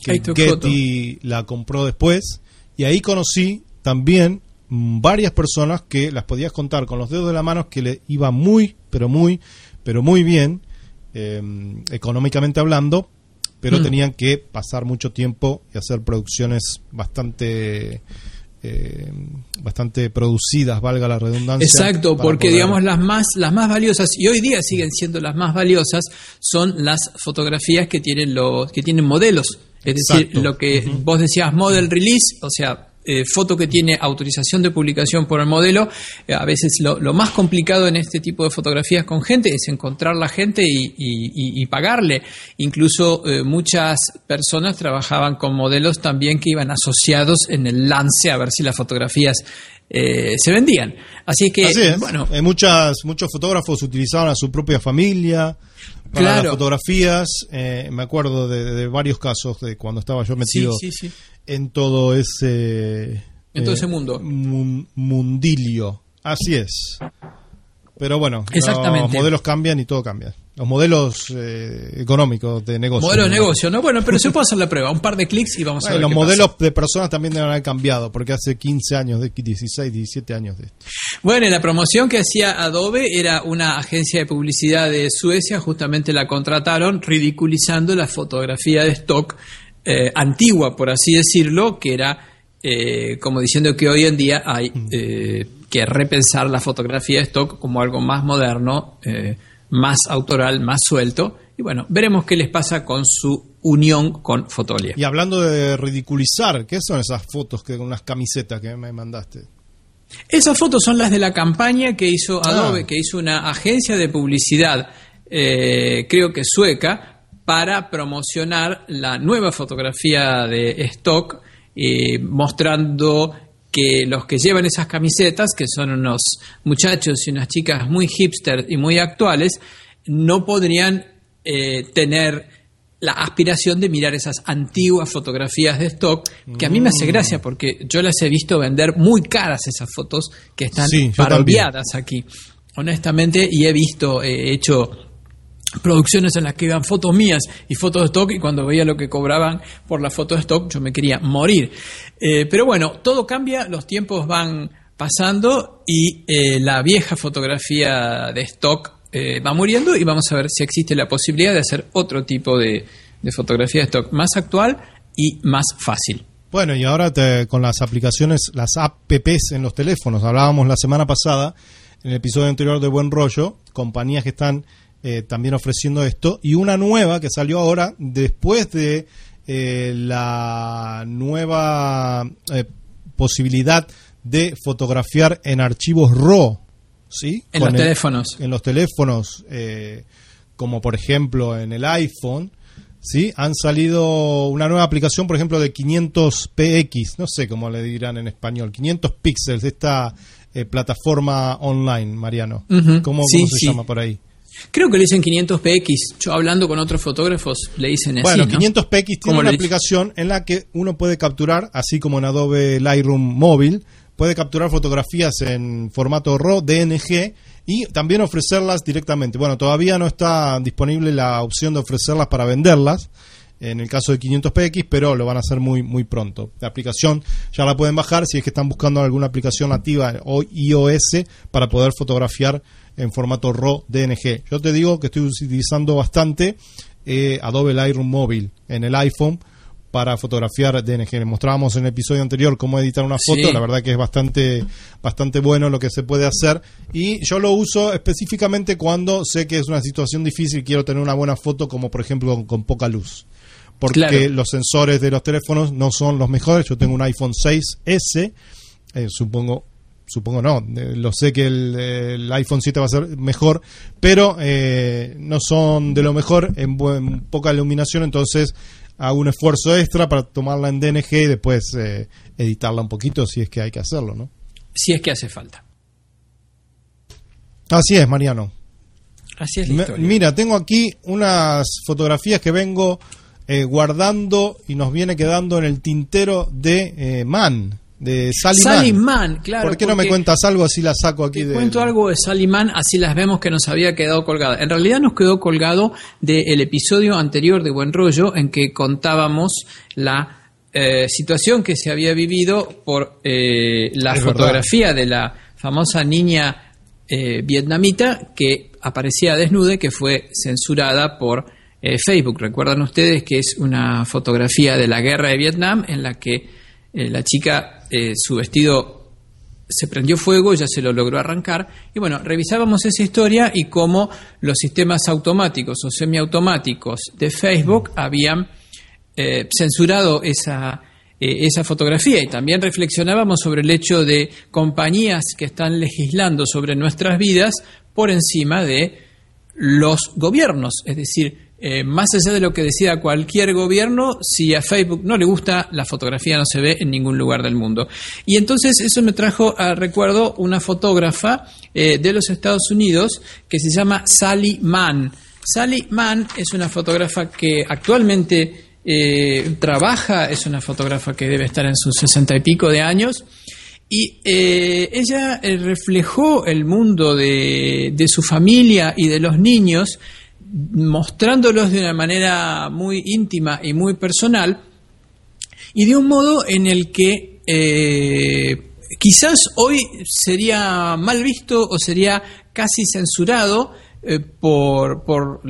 que Getty la compró después, y ahí conocí también varias personas que las podías contar con los dedos de la mano que le iba muy, pero muy, pero muy bien, eh, económicamente hablando, pero mm. tenían que pasar mucho tiempo y hacer producciones bastante eh, bastante producidas, valga la redundancia. Exacto, porque digamos las más las más valiosas y hoy día siguen siendo las más valiosas son las fotografías que tienen los que tienen modelos, es decir, lo que vos decías model release, o sea, eh, foto que tiene autorización de publicación por el modelo. Eh, a veces lo, más complicado en este tipo de fotografías con gente es encontrar la gente y, pagarle. Incluso eh, muchas personas trabajaban con modelos también que iban asociados en el lance a ver si las fotografías se vendían. Así que, bueno. muchas, muchos fotógrafos utilizaban a su propia familia para las fotografías. me acuerdo de, varios casos de cuando estaba yo metido en todo ese... En todo ese mundo. mundilio. Así es. Pero bueno, los modelos cambian y todo cambia. Los modelos eh, económicos de negocio. Modelos de negocio, ¿no? Bueno, pero se puede hacer la prueba. Un par de clics y vamos a ver. Los modelos de personas también deben haber cambiado, porque hace 15 años, 16, 17 años de esto. Bueno, la promoción que hacía Adobe era una agencia de publicidad de Suecia, justamente la contrataron ridiculizando la fotografía de stock eh, antigua, por así decirlo, que era eh, como diciendo que hoy en día hay eh, que repensar la fotografía de stock como algo más moderno, más autoral, más suelto. Y bueno, veremos qué les pasa con su unión con Fotolia. Y hablando de ridiculizar, ¿qué son esas fotos que con unas camisetas que me mandaste? Esas fotos son las de la campaña que hizo ah. Adobe, que hizo una agencia de publicidad, creo que sueca, para promocionar la nueva fotografía de stock, eh, mostrando que los que llevan esas camisetas, que son unos muchachos y unas chicas muy hipster y muy actuales, no podrían eh, tener la aspiración de mirar esas antiguas fotografías de stock, que a mí me hace mm. gracia porque yo las he visto vender muy caras esas fotos que están sí, aquí, honestamente, y he visto, he hecho producciones en las que iban fotos mías y fotos de stock y cuando veía lo que cobraban por la foto de stock yo me quería morir. Eh, pero bueno, todo cambia, los tiempos van pasando y eh, la vieja fotografía de stock eh, va muriendo y vamos a ver si existe la posibilidad de hacer otro tipo de, fotografía de stock más actual y más fácil. Bueno, y ahora con las aplicaciones, las apps en los teléfonos, hablábamos la semana pasada en el episodio anterior de Buen Rollo, compañías que están eh, también ofreciendo esto. Y una nueva que salió ahora después de eh, la nueva eh, posibilidad de fotografiar en archivos RAW. ¿sí? En los teléfonos. En los teléfonos, como por ejemplo en el iPhone. ¿sí? Han salido una nueva aplicación, por ejemplo, de 500px, no sé cómo le dirán en español, 500 píxeles de esta plataforma online, Mariano. ¿Cómo, se llama por ahí? Creo que le dicen 500px. Yo hablando con otros fotógrafos le dicen bueno, así. Bueno, 500px tiene una aplicación en la que uno puede capturar, así como en Adobe Lightroom móvil, puede capturar fotografías en formato RAW, DNG y también ofrecerlas directamente. Bueno, todavía no está disponible la opción de ofrecerlas para venderlas en el caso de 500px, pero lo van a hacer muy muy pronto. La aplicación ya la pueden bajar si es que están buscando alguna aplicación nativa o iOS para poder fotografiar en formato RAW DNG. Yo te digo que estoy utilizando bastante eh, Adobe Lightroom Móvil en el iPhone para fotografiar DNG. Mostrábamos en el episodio anterior cómo editar una foto, la verdad que es bastante, bastante bueno lo que se puede hacer. Y yo lo uso específicamente cuando sé que es una situación difícil y quiero tener una buena foto, como por ejemplo con, poca luz. Porque los sensores de los teléfonos no son los mejores. Yo tengo un iPhone 6S, eh, supongo supongo no, lo sé que el, iPhone 7 va a ser mejor, pero eh, no son de lo mejor en, poca iluminación, entonces hago un esfuerzo extra para tomarla en DNG y después eh, editarla un poquito si es que hay que hacerlo, ¿no? Si es que hace falta. Así es, Mariano. Así es. mira, tengo aquí unas fotografías que vengo eh, guardando y nos viene quedando en el tintero de Man de Sally, Mann. claro. ¿Por qué no me cuentas algo así la saco aquí? Te cuento algo de Sally Mann, así las vemos que nos había quedado colgada. En realidad nos quedó colgado del episodio anterior de Buen Rollo en que contábamos la eh, situación que se había vivido por eh, la fotografía de la famosa niña eh, vietnamita que aparecía desnuda que fue censurada por Facebook. Recuerdan ustedes que es una fotografía de la guerra de Vietnam en la que la chica eh, su vestido se prendió fuego, ya se lo logró arrancar. Y bueno, revisábamos esa historia y cómo los sistemas automáticos o semiautomáticos de Facebook habían eh, censurado esa, eh, esa fotografía y también reflexionábamos sobre el hecho de compañías que están legislando sobre nuestras vidas por encima de los gobiernos, es decir, eh, más allá de lo que decida cualquier gobierno, si a Facebook no le gusta, la fotografía no se ve en ningún lugar del mundo. Y entonces eso me trajo a recuerdo una fotógrafa eh, de los Estados Unidos que se llama Sally Mann. Sally Mann es una fotógrafa que actualmente eh, trabaja, es una fotógrafa que debe estar en sus sesenta y pico de años. Y ella reflejó el mundo de, de su familia y de los niños mostrándolos de una manera muy íntima y muy personal y de un modo en el que eh, quizás hoy sería mal visto o sería casi censurado eh, por, por,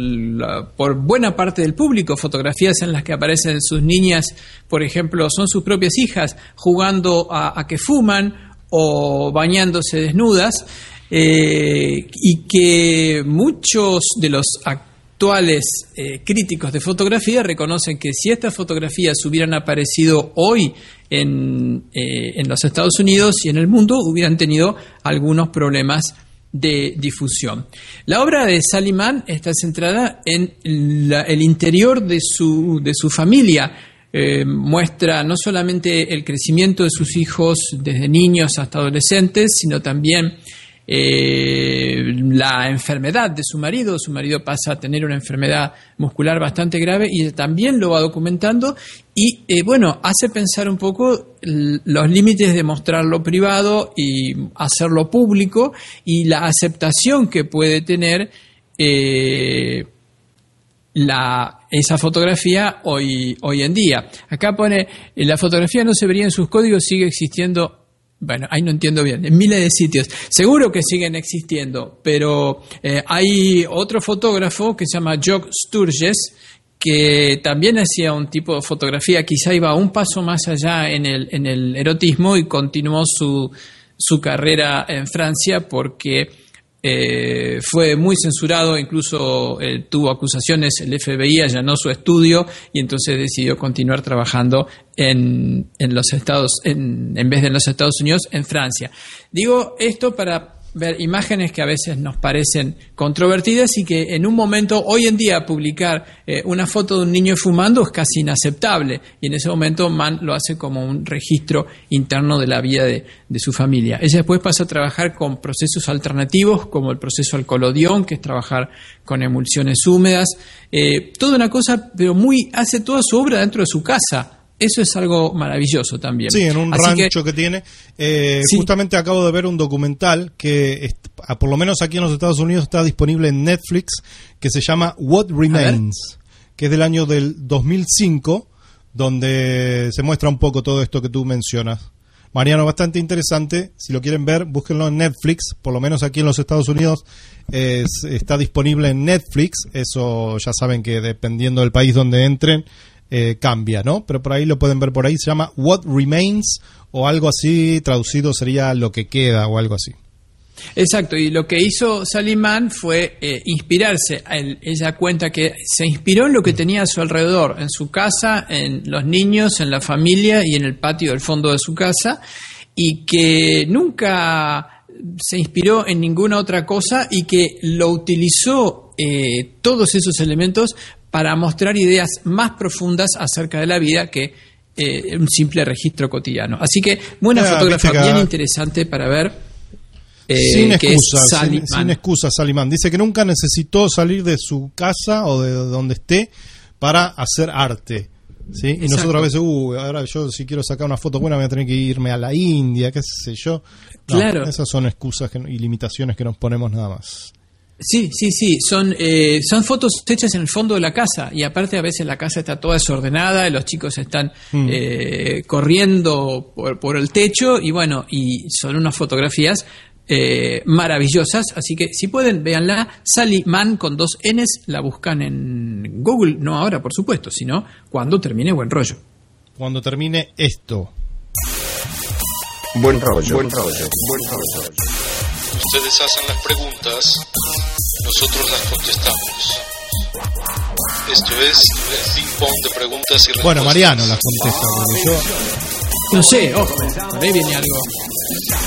por, buena parte del público, fotografías en las que aparecen sus niñas, por ejemplo, son sus propias hijas jugando a, que fuman o bañándose desnudas. Eh, y que muchos de los actuales eh, críticos de fotografía reconocen que si estas fotografías hubieran aparecido hoy en, eh, en los Estados Unidos y en el mundo, hubieran tenido algunos problemas de difusión. La obra de Saliman está centrada en el interior de su, de su familia. muestra no solamente el crecimiento de sus hijos desde niños hasta adolescentes, sino también eh, la enfermedad de su marido. Su marido pasa a tener una enfermedad muscular bastante grave y también lo va documentando y eh, bueno, hace pensar un poco los límites de mostrar lo privado y hacerlo público y la aceptación que puede tener eh, la, esa fotografía hoy, hoy en día. Acá pone, la fotografía no se vería en sus códigos, sigue existiendo bueno, ahí no entiendo bien, en miles de sitios. Seguro que siguen existiendo, pero eh, hay otro fotógrafo que se llama Jock Sturges, que también hacía un tipo de fotografía, quizá iba un paso más allá en el, en el erotismo y continuó su, su carrera en Francia porque eh, fue muy censurado, incluso eh, tuvo acusaciones, el FBI allanó su estudio y entonces decidió continuar trabajando en, en los Estados, en, en vez de en los Estados Unidos, en Francia. Digo esto para ver imágenes que a veces nos parecen controvertidas y que en un momento, hoy en día, publicar eh, una foto de un niño fumando es casi inaceptable. Y en ese momento Mann lo hace como un registro interno de la vida de, su familia. Ella después pasa a trabajar con procesos alternativos, como el proceso alcolodión, que es trabajar con emulsiones húmedas. Eh, toda una cosa, pero muy, hace toda su obra dentro de su casa eso es algo maravilloso también. Sí, en un rancho que, tiene. Eh, justamente acabo de ver un documental que, por lo menos aquí en los Estados Unidos, está disponible en Netflix, que se llama What Remains, que es del año del 2005, donde se muestra un poco todo esto que tú mencionas. Mariano, bastante interesante. Si lo quieren ver, búsquenlo en Netflix. Por lo menos aquí en los Estados Unidos está disponible en Netflix. Eso ya saben que dependiendo del país donde entren, eh, cambia, ¿no? Pero por ahí lo pueden ver por ahí, se llama What Remains o algo así, traducido sería lo que queda o algo así. Exacto, y lo que hizo Salimán fue eh, inspirarse. ella cuenta que se inspiró en lo que tenía a su alrededor, en su casa, en los niños, en la familia y en el patio del fondo de su casa, y que nunca se inspiró en ninguna otra cosa y que lo utilizó eh, todos esos elementos para mostrar ideas más profundas acerca de la vida que eh, un simple registro cotidiano. Así que buena fotografía, bien interesante para ver. Eh, sin excusa, sin, excusa, Salimán. Dice que nunca necesitó salir de su casa o de donde esté para hacer arte. ¿sí? Y nosotros a veces, uh, ahora yo si quiero sacar una foto buena voy a tener que irme a la India, qué sé yo. claro. Esas son excusas y limitaciones que nos ponemos nada más. Sí, sí, sí, son, eh, son fotos hechas en el fondo de la casa y aparte a veces la casa está toda desordenada, los chicos están mm. eh, corriendo por, por, el techo y bueno, y son unas fotografías eh, maravillosas, así que si pueden, véanla, Sally Mann con dos Ns, la buscan en Google, no ahora por supuesto, sino cuando termine Buen Rollo. Cuando termine esto. Buen rollo, buen rollo, buen rollo. Ustedes hacen las preguntas, nosotros las contestamos. Esto es el ping-pong de preguntas y respuestas. Bueno, Mariano las contesta, porque yo. No sé, ojo, por ahí viene algo.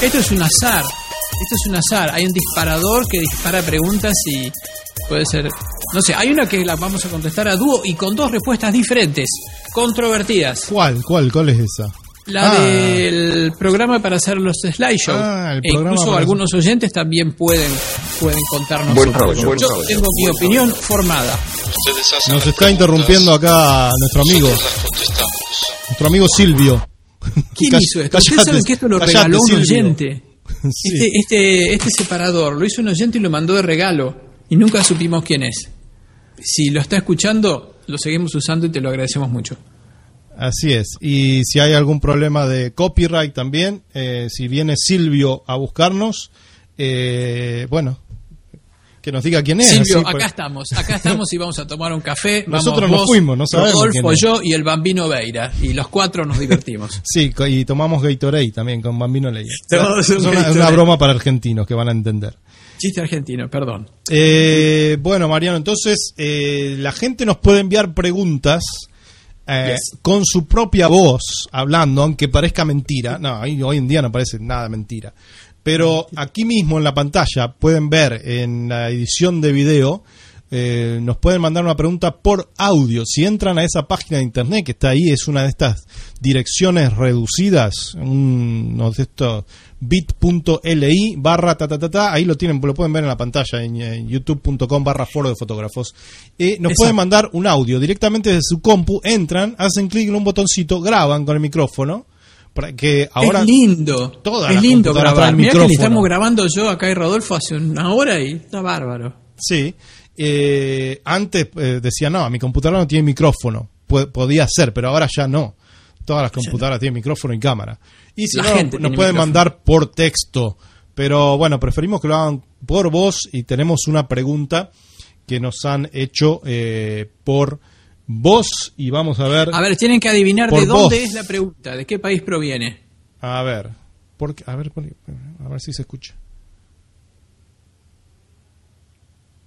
Esto es un azar. Esto es un azar. Hay un disparador que dispara preguntas y puede ser. No sé, hay una que la vamos a contestar a dúo y con dos respuestas diferentes, controvertidas. ¿Cuál? ¿Cuál? ¿Cuál es esa? La ah. del programa para hacer los slideshows. Ah, e incluso algunos oyentes también pueden, pueden contarnos. Buen rollo, Yo tengo mi opinión formada. Nos está interrumpiendo acá nuestro amigo. Nuestro amigo Silvio. ¿Quién hizo esto? Ustedes saben que esto lo regaló un oyente. *laughs* Este, este, este separador lo hizo un oyente y lo mandó de regalo. Y nunca supimos quién es. Si lo está escuchando, lo seguimos usando y te lo agradecemos mucho. Así es. Y si hay algún problema de copyright también, eh, si viene Silvio a buscarnos, eh, bueno, que nos diga quién es. Silvio, acá estamos, acá estamos y vamos a tomar un café. *laughs* Nosotros nos fuimos, no sabemos. Rodolfo, yo y el Bambino Veira. Y los cuatro nos divertimos. *laughs* sí, y tomamos Gatorade también con Bambino Leira. *laughs* es una, broma para argentinos que van a entender. Chiste argentino, perdón. Eh, bueno, Mariano, entonces la gente nos puede enviar preguntas eh, con su propia voz hablando, aunque parezca mentira. No, hoy en día no parece nada mentira. Pero aquí mismo en la pantalla pueden ver en la edición de video, eh, nos pueden mandar una pregunta por audio. Si entran a esa página de internet que está ahí, es una de estas direcciones reducidas, uno de estos bit.li barra ta, ta, ta, ta, ahí lo tienen, lo pueden ver en la pantalla en, youtube.com barra foro de fotógrafos. Eh, nos pueden mandar un audio directamente desde su compu, entran, hacen clic en un botoncito, graban con el micrófono. Para que ahora es lindo, es lindo grabar. Mira que estamos grabando yo acá y Rodolfo hace una hora y está bárbaro. Sí, eh, antes eh, decía no, mi computadora no tiene micrófono, podía ser, pero ahora ya no. Todas las computadoras tienen micrófono y cámara. Y si no, nos pueden mandar por texto. Pero bueno, preferimos que lo hagan por voz y tenemos una pregunta que nos han hecho eh, por voz y vamos a ver. A ver, tienen que adivinar de dónde es la pregunta, de qué país proviene. A ver, porque, a ver, a ver si se escucha.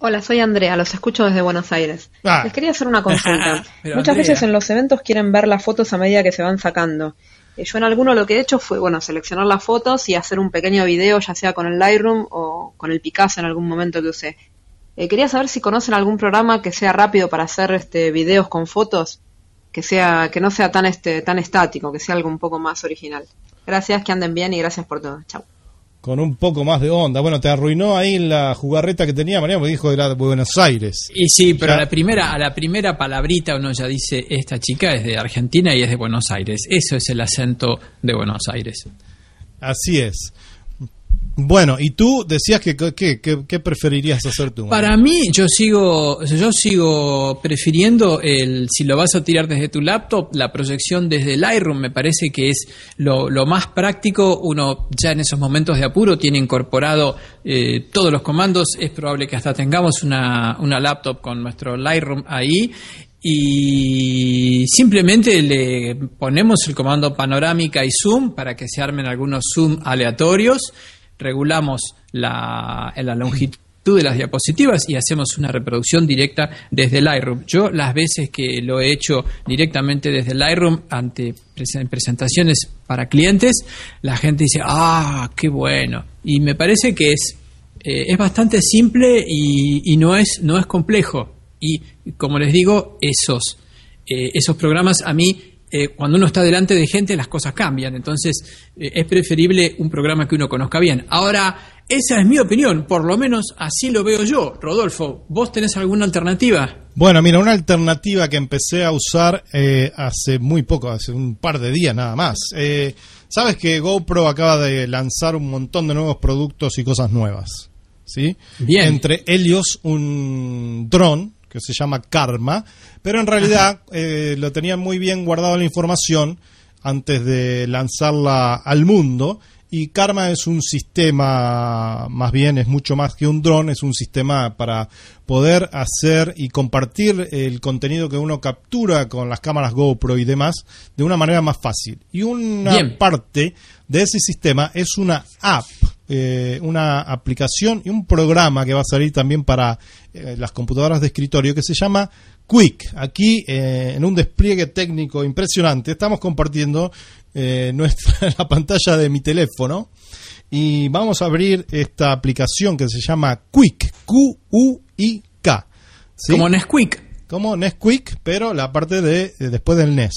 Hola, soy Andrea, los escucho desde Buenos Aires. Ah. Les quería hacer una consulta. *laughs* Muchas veces en los eventos quieren ver las fotos a medida que se van sacando. Eh, yo en alguno lo que he hecho fue, bueno, seleccionar las fotos y hacer un pequeño video, ya sea con el Lightroom o con el Picasso en algún momento que usé. Eh, quería saber si conocen algún programa que sea rápido para hacer este videos con fotos, que sea que no sea tan este tan estático, que sea algo un poco más original. Gracias, que anden bien y gracias por todo. Chao con un poco más de onda. Bueno, te arruinó ahí la jugarreta que tenía María, me dijo que era de Buenos Aires. Y sí, pero a la primera, a la primera palabrita uno ya dice, esta chica es de Argentina y es de Buenos Aires. Eso es el acento de Buenos Aires. Así es. Bueno, y tú decías que qué preferirías hacer tú. Para mí, yo sigo, yo sigo prefiriendo el, si lo vas a tirar desde tu laptop, la proyección desde Lightroom me parece que es lo, más práctico. Uno ya en esos momentos de apuro tiene incorporado eh, todos los comandos. Es probable que hasta tengamos una, una laptop con nuestro Lightroom ahí y simplemente le ponemos el comando panorámica y zoom para que se armen algunos zoom aleatorios regulamos la, la longitud de las diapositivas y hacemos una reproducción directa desde Lightroom. Yo las veces que lo he hecho directamente desde Lightroom ante presentaciones para clientes, la gente dice, ah, qué bueno. Y me parece que es, eh, es bastante simple y, no, es, no es complejo. Y como les digo, esos, eh, esos programas a mí eh, cuando uno está delante de gente las cosas cambian, entonces eh, es preferible un programa que uno conozca bien. Ahora, esa es mi opinión, por lo menos así lo veo yo. Rodolfo, ¿vos tenés alguna alternativa? Bueno, mira, una alternativa que empecé a usar eh, hace muy poco, hace un par de días nada más. Sabes que GoPro acaba de lanzar un montón de nuevos productos y cosas nuevas. ¿Sí? Bien. Entre ellos un dron que se llama Karma, pero en realidad eh, lo tenían muy bien guardado la información antes de lanzarla al mundo. Y Karma es un sistema, más bien es mucho más que un dron, es un sistema para poder hacer y compartir el contenido que uno captura con las cámaras GoPro y demás de una manera más fácil. Y una parte de ese sistema es una app eh, una aplicación y un programa que va a salir también para eh, las computadoras de escritorio que se llama Quick. Aquí en un despliegue técnico impresionante estamos compartiendo *laughs* nuestra la pantalla de mi teléfono y vamos a abrir esta aplicación que se llama Quick, Q-U-I-K. Como Nesquik como Nesquik, pero la parte de, después del NES.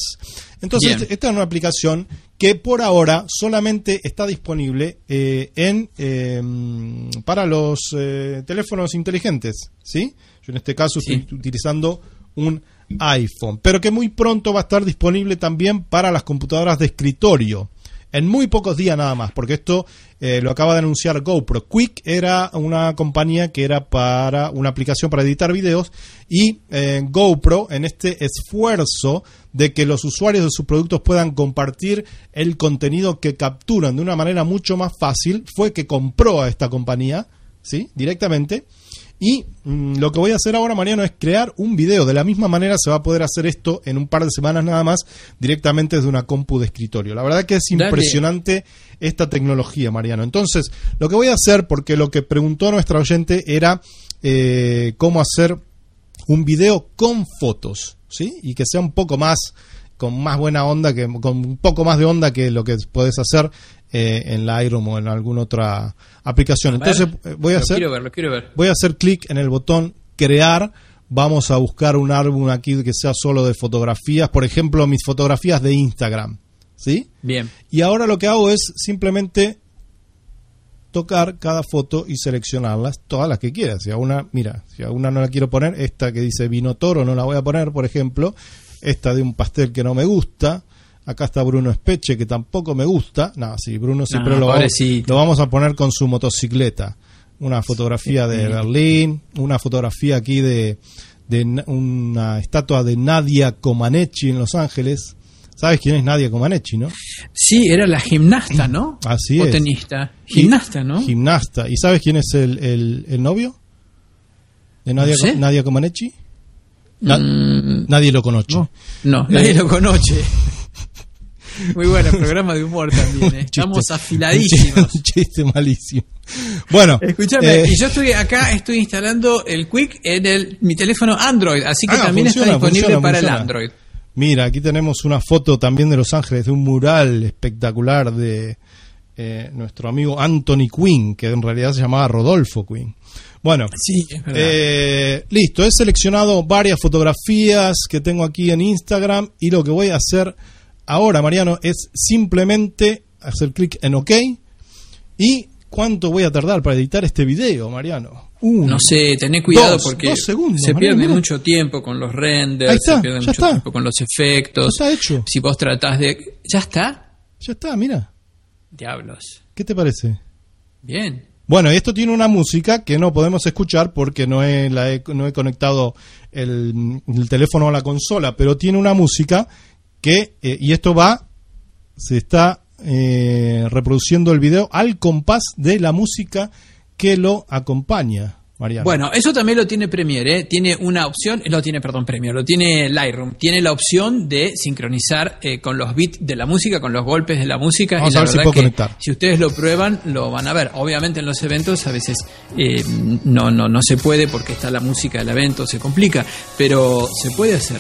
Entonces, esta es una aplicación que por ahora solamente está disponible eh, en em, para los eh, teléfonos inteligentes, ¿sí? Yo en este caso estoy utilizando un iPhone, pero que muy pronto va a estar disponible también para las computadoras de escritorio en muy pocos días nada más, porque esto eh, lo acaba de anunciar GoPro. Quick era una compañía que era para una aplicación para editar videos y eh, GoPro en este esfuerzo de que los usuarios de sus productos puedan compartir el contenido que capturan de una manera mucho más fácil, fue que compró a esta compañía, ¿sí? Directamente y mm, lo que voy a hacer ahora, Mariano, es crear un video. De la misma manera se va a poder hacer esto en un par de semanas nada más, directamente desde una compu de escritorio. La verdad que es impresionante esta tecnología, Mariano. Entonces, lo que voy a hacer, porque lo que preguntó nuestra oyente era eh, cómo hacer un video con fotos, ¿sí? Y que sea un poco más con más buena onda, que con un poco más de onda que lo que puedes hacer eh, en Lightroom o en alguna otra aplicación. Entonces eh, voy a hacer voy a hacer clic en el botón crear. Vamos a buscar un álbum aquí que sea solo de fotografías, por ejemplo, mis fotografías de Instagram, ¿sí? Bien. Y ahora lo que hago es simplemente tocar cada foto y seleccionarlas, todas las que quiera. Si a una, mira, si a una no la quiero poner, esta que dice vino toro no la voy a poner, por ejemplo, esta de un pastel que no me gusta, Acá está Bruno Espeche, que tampoco me gusta. No, sí, Bruno siempre lo, vamos, lo, vamos, a poner con su motocicleta. Una fotografía de Berlín, una fotografía aquí de, de una estatua de Nadia Comaneci en Los Ángeles. ¿Sabes quién es Nadia Comaneci, no? Sí, era la gimnasta, ¿no? *clears throat* Así o tenista. Gimnasta, ¿no? Gimnasta. ¿Y sabes quién es el, el, novio de Nadia, Nadia Comaneci? Mm. nadie lo conoce. No, *laughs* nadie lo conoce. *laughs* Muy bueno, programa de humor también. *laughs* ¿eh? Estamos afiladísimos. Un chiste, malísimo. Bueno, escúchame, eh, y yo estoy acá, estoy instalando el Quick en el, mi teléfono Android, así que ah, también está disponible para el Android. Mira, aquí tenemos una foto también de Los Ángeles de un mural espectacular de eh, nuestro amigo Anthony Quinn, que en realidad se llamaba Rodolfo Quinn. Bueno, sí, listo, he seleccionado varias fotografías que tengo aquí en Instagram y lo que voy a hacer ahora, Mariano, es simplemente hacer clic en OK. ¿Y cuánto voy a tardar para editar este video, Mariano? no sé, tené cuidado porque se pierde mucho tiempo con los renders, se pierde mucho tiempo con los efectos. está hecho. Si vos tratás de... ¿Ya está? Ya está, mira. Diablos. ¿Qué te parece? Bien. Bueno, y esto tiene una música que no podemos escuchar porque no he, no he conectado el, el, teléfono a la consola, pero tiene una música que, eh, y esto va, se está eh, reproduciendo el video al compás de la música que lo acompaña. Bueno, eso también lo tiene Premiere, ¿eh? tiene una opción, lo tiene, perdón, Premiere, lo tiene Lightroom, tiene la opción de sincronizar con los beats de la música, con los golpes de la música. Vamos a ver si puedo conectar. Si ustedes lo prueban, lo van a ver. Obviamente en los eventos a veces no, no, no se puede porque está la música del evento, se complica, pero se puede hacer.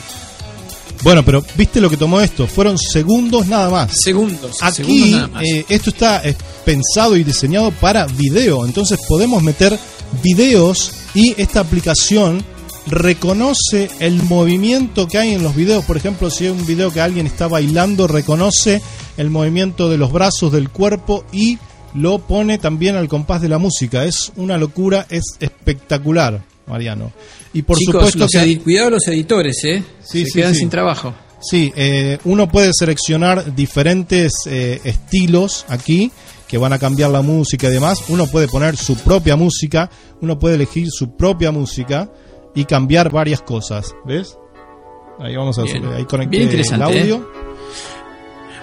Bueno, pero ¿viste lo que tomó esto? Fueron segundos nada más. Segundos. Aquí eh, esto está eh, pensado y diseñado para video, entonces podemos meter videos y esta aplicación reconoce el movimiento que hay en los videos. Por ejemplo, si hay un video que alguien está bailando, reconoce el movimiento de los brazos, del cuerpo y lo pone también al compás de la música. Es una locura, es espectacular. Mariano. Y por supuesto que... Cuidado los editores, ¿eh? Se quedan sin trabajo. Sí, eh, uno puede seleccionar diferentes eh, estilos aquí que van a cambiar la música y demás. Uno puede poner su propia música, uno puede elegir su propia música y cambiar varias cosas. ¿Ves? Ahí vamos a hacer, ahí conecté el audio. ¿eh?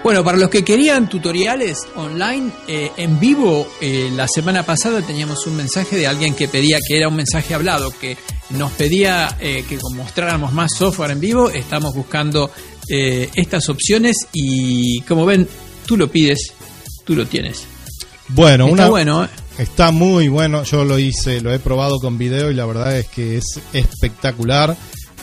Bueno, para los que querían tutoriales online eh, en vivo, eh, la semana pasada teníamos un mensaje de alguien que pedía que era un mensaje hablado, que nos pedía eh, que mostráramos más software en vivo. Estamos buscando estas opciones y como ven, tú lo pides, tú lo tienes. Bueno, una, bueno Está muy bueno, yo lo hice, lo he probado con video y la verdad es que es espectacular.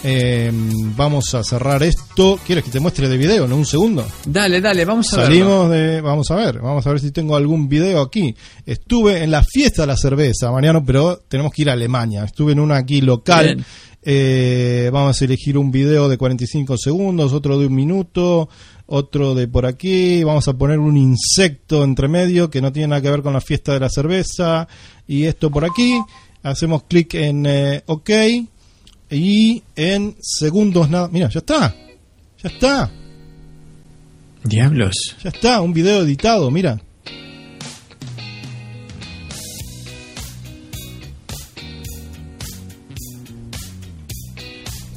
Eh, vamos a cerrar esto. ¿Quieres que te muestre de video en un segundo? Dale, dale, vamos a Salimos de. Vamos a ver, vamos a ver si tengo algún video aquí. Estuve en la fiesta de la cerveza, Mariano, pero tenemos que ir a Alemania. Estuve en una aquí local. Eh, vamos a elegir un video de 45 segundos, otro de un minuto, otro de por aquí. Vamos a poner un insecto entre medio que no tiene nada que ver con la fiesta de la cerveza. Y esto por aquí. Hacemos clic en eh, OK y en segundos nada. Mira, ya está. Ya está. Diablos. Ya está, un video editado, mira.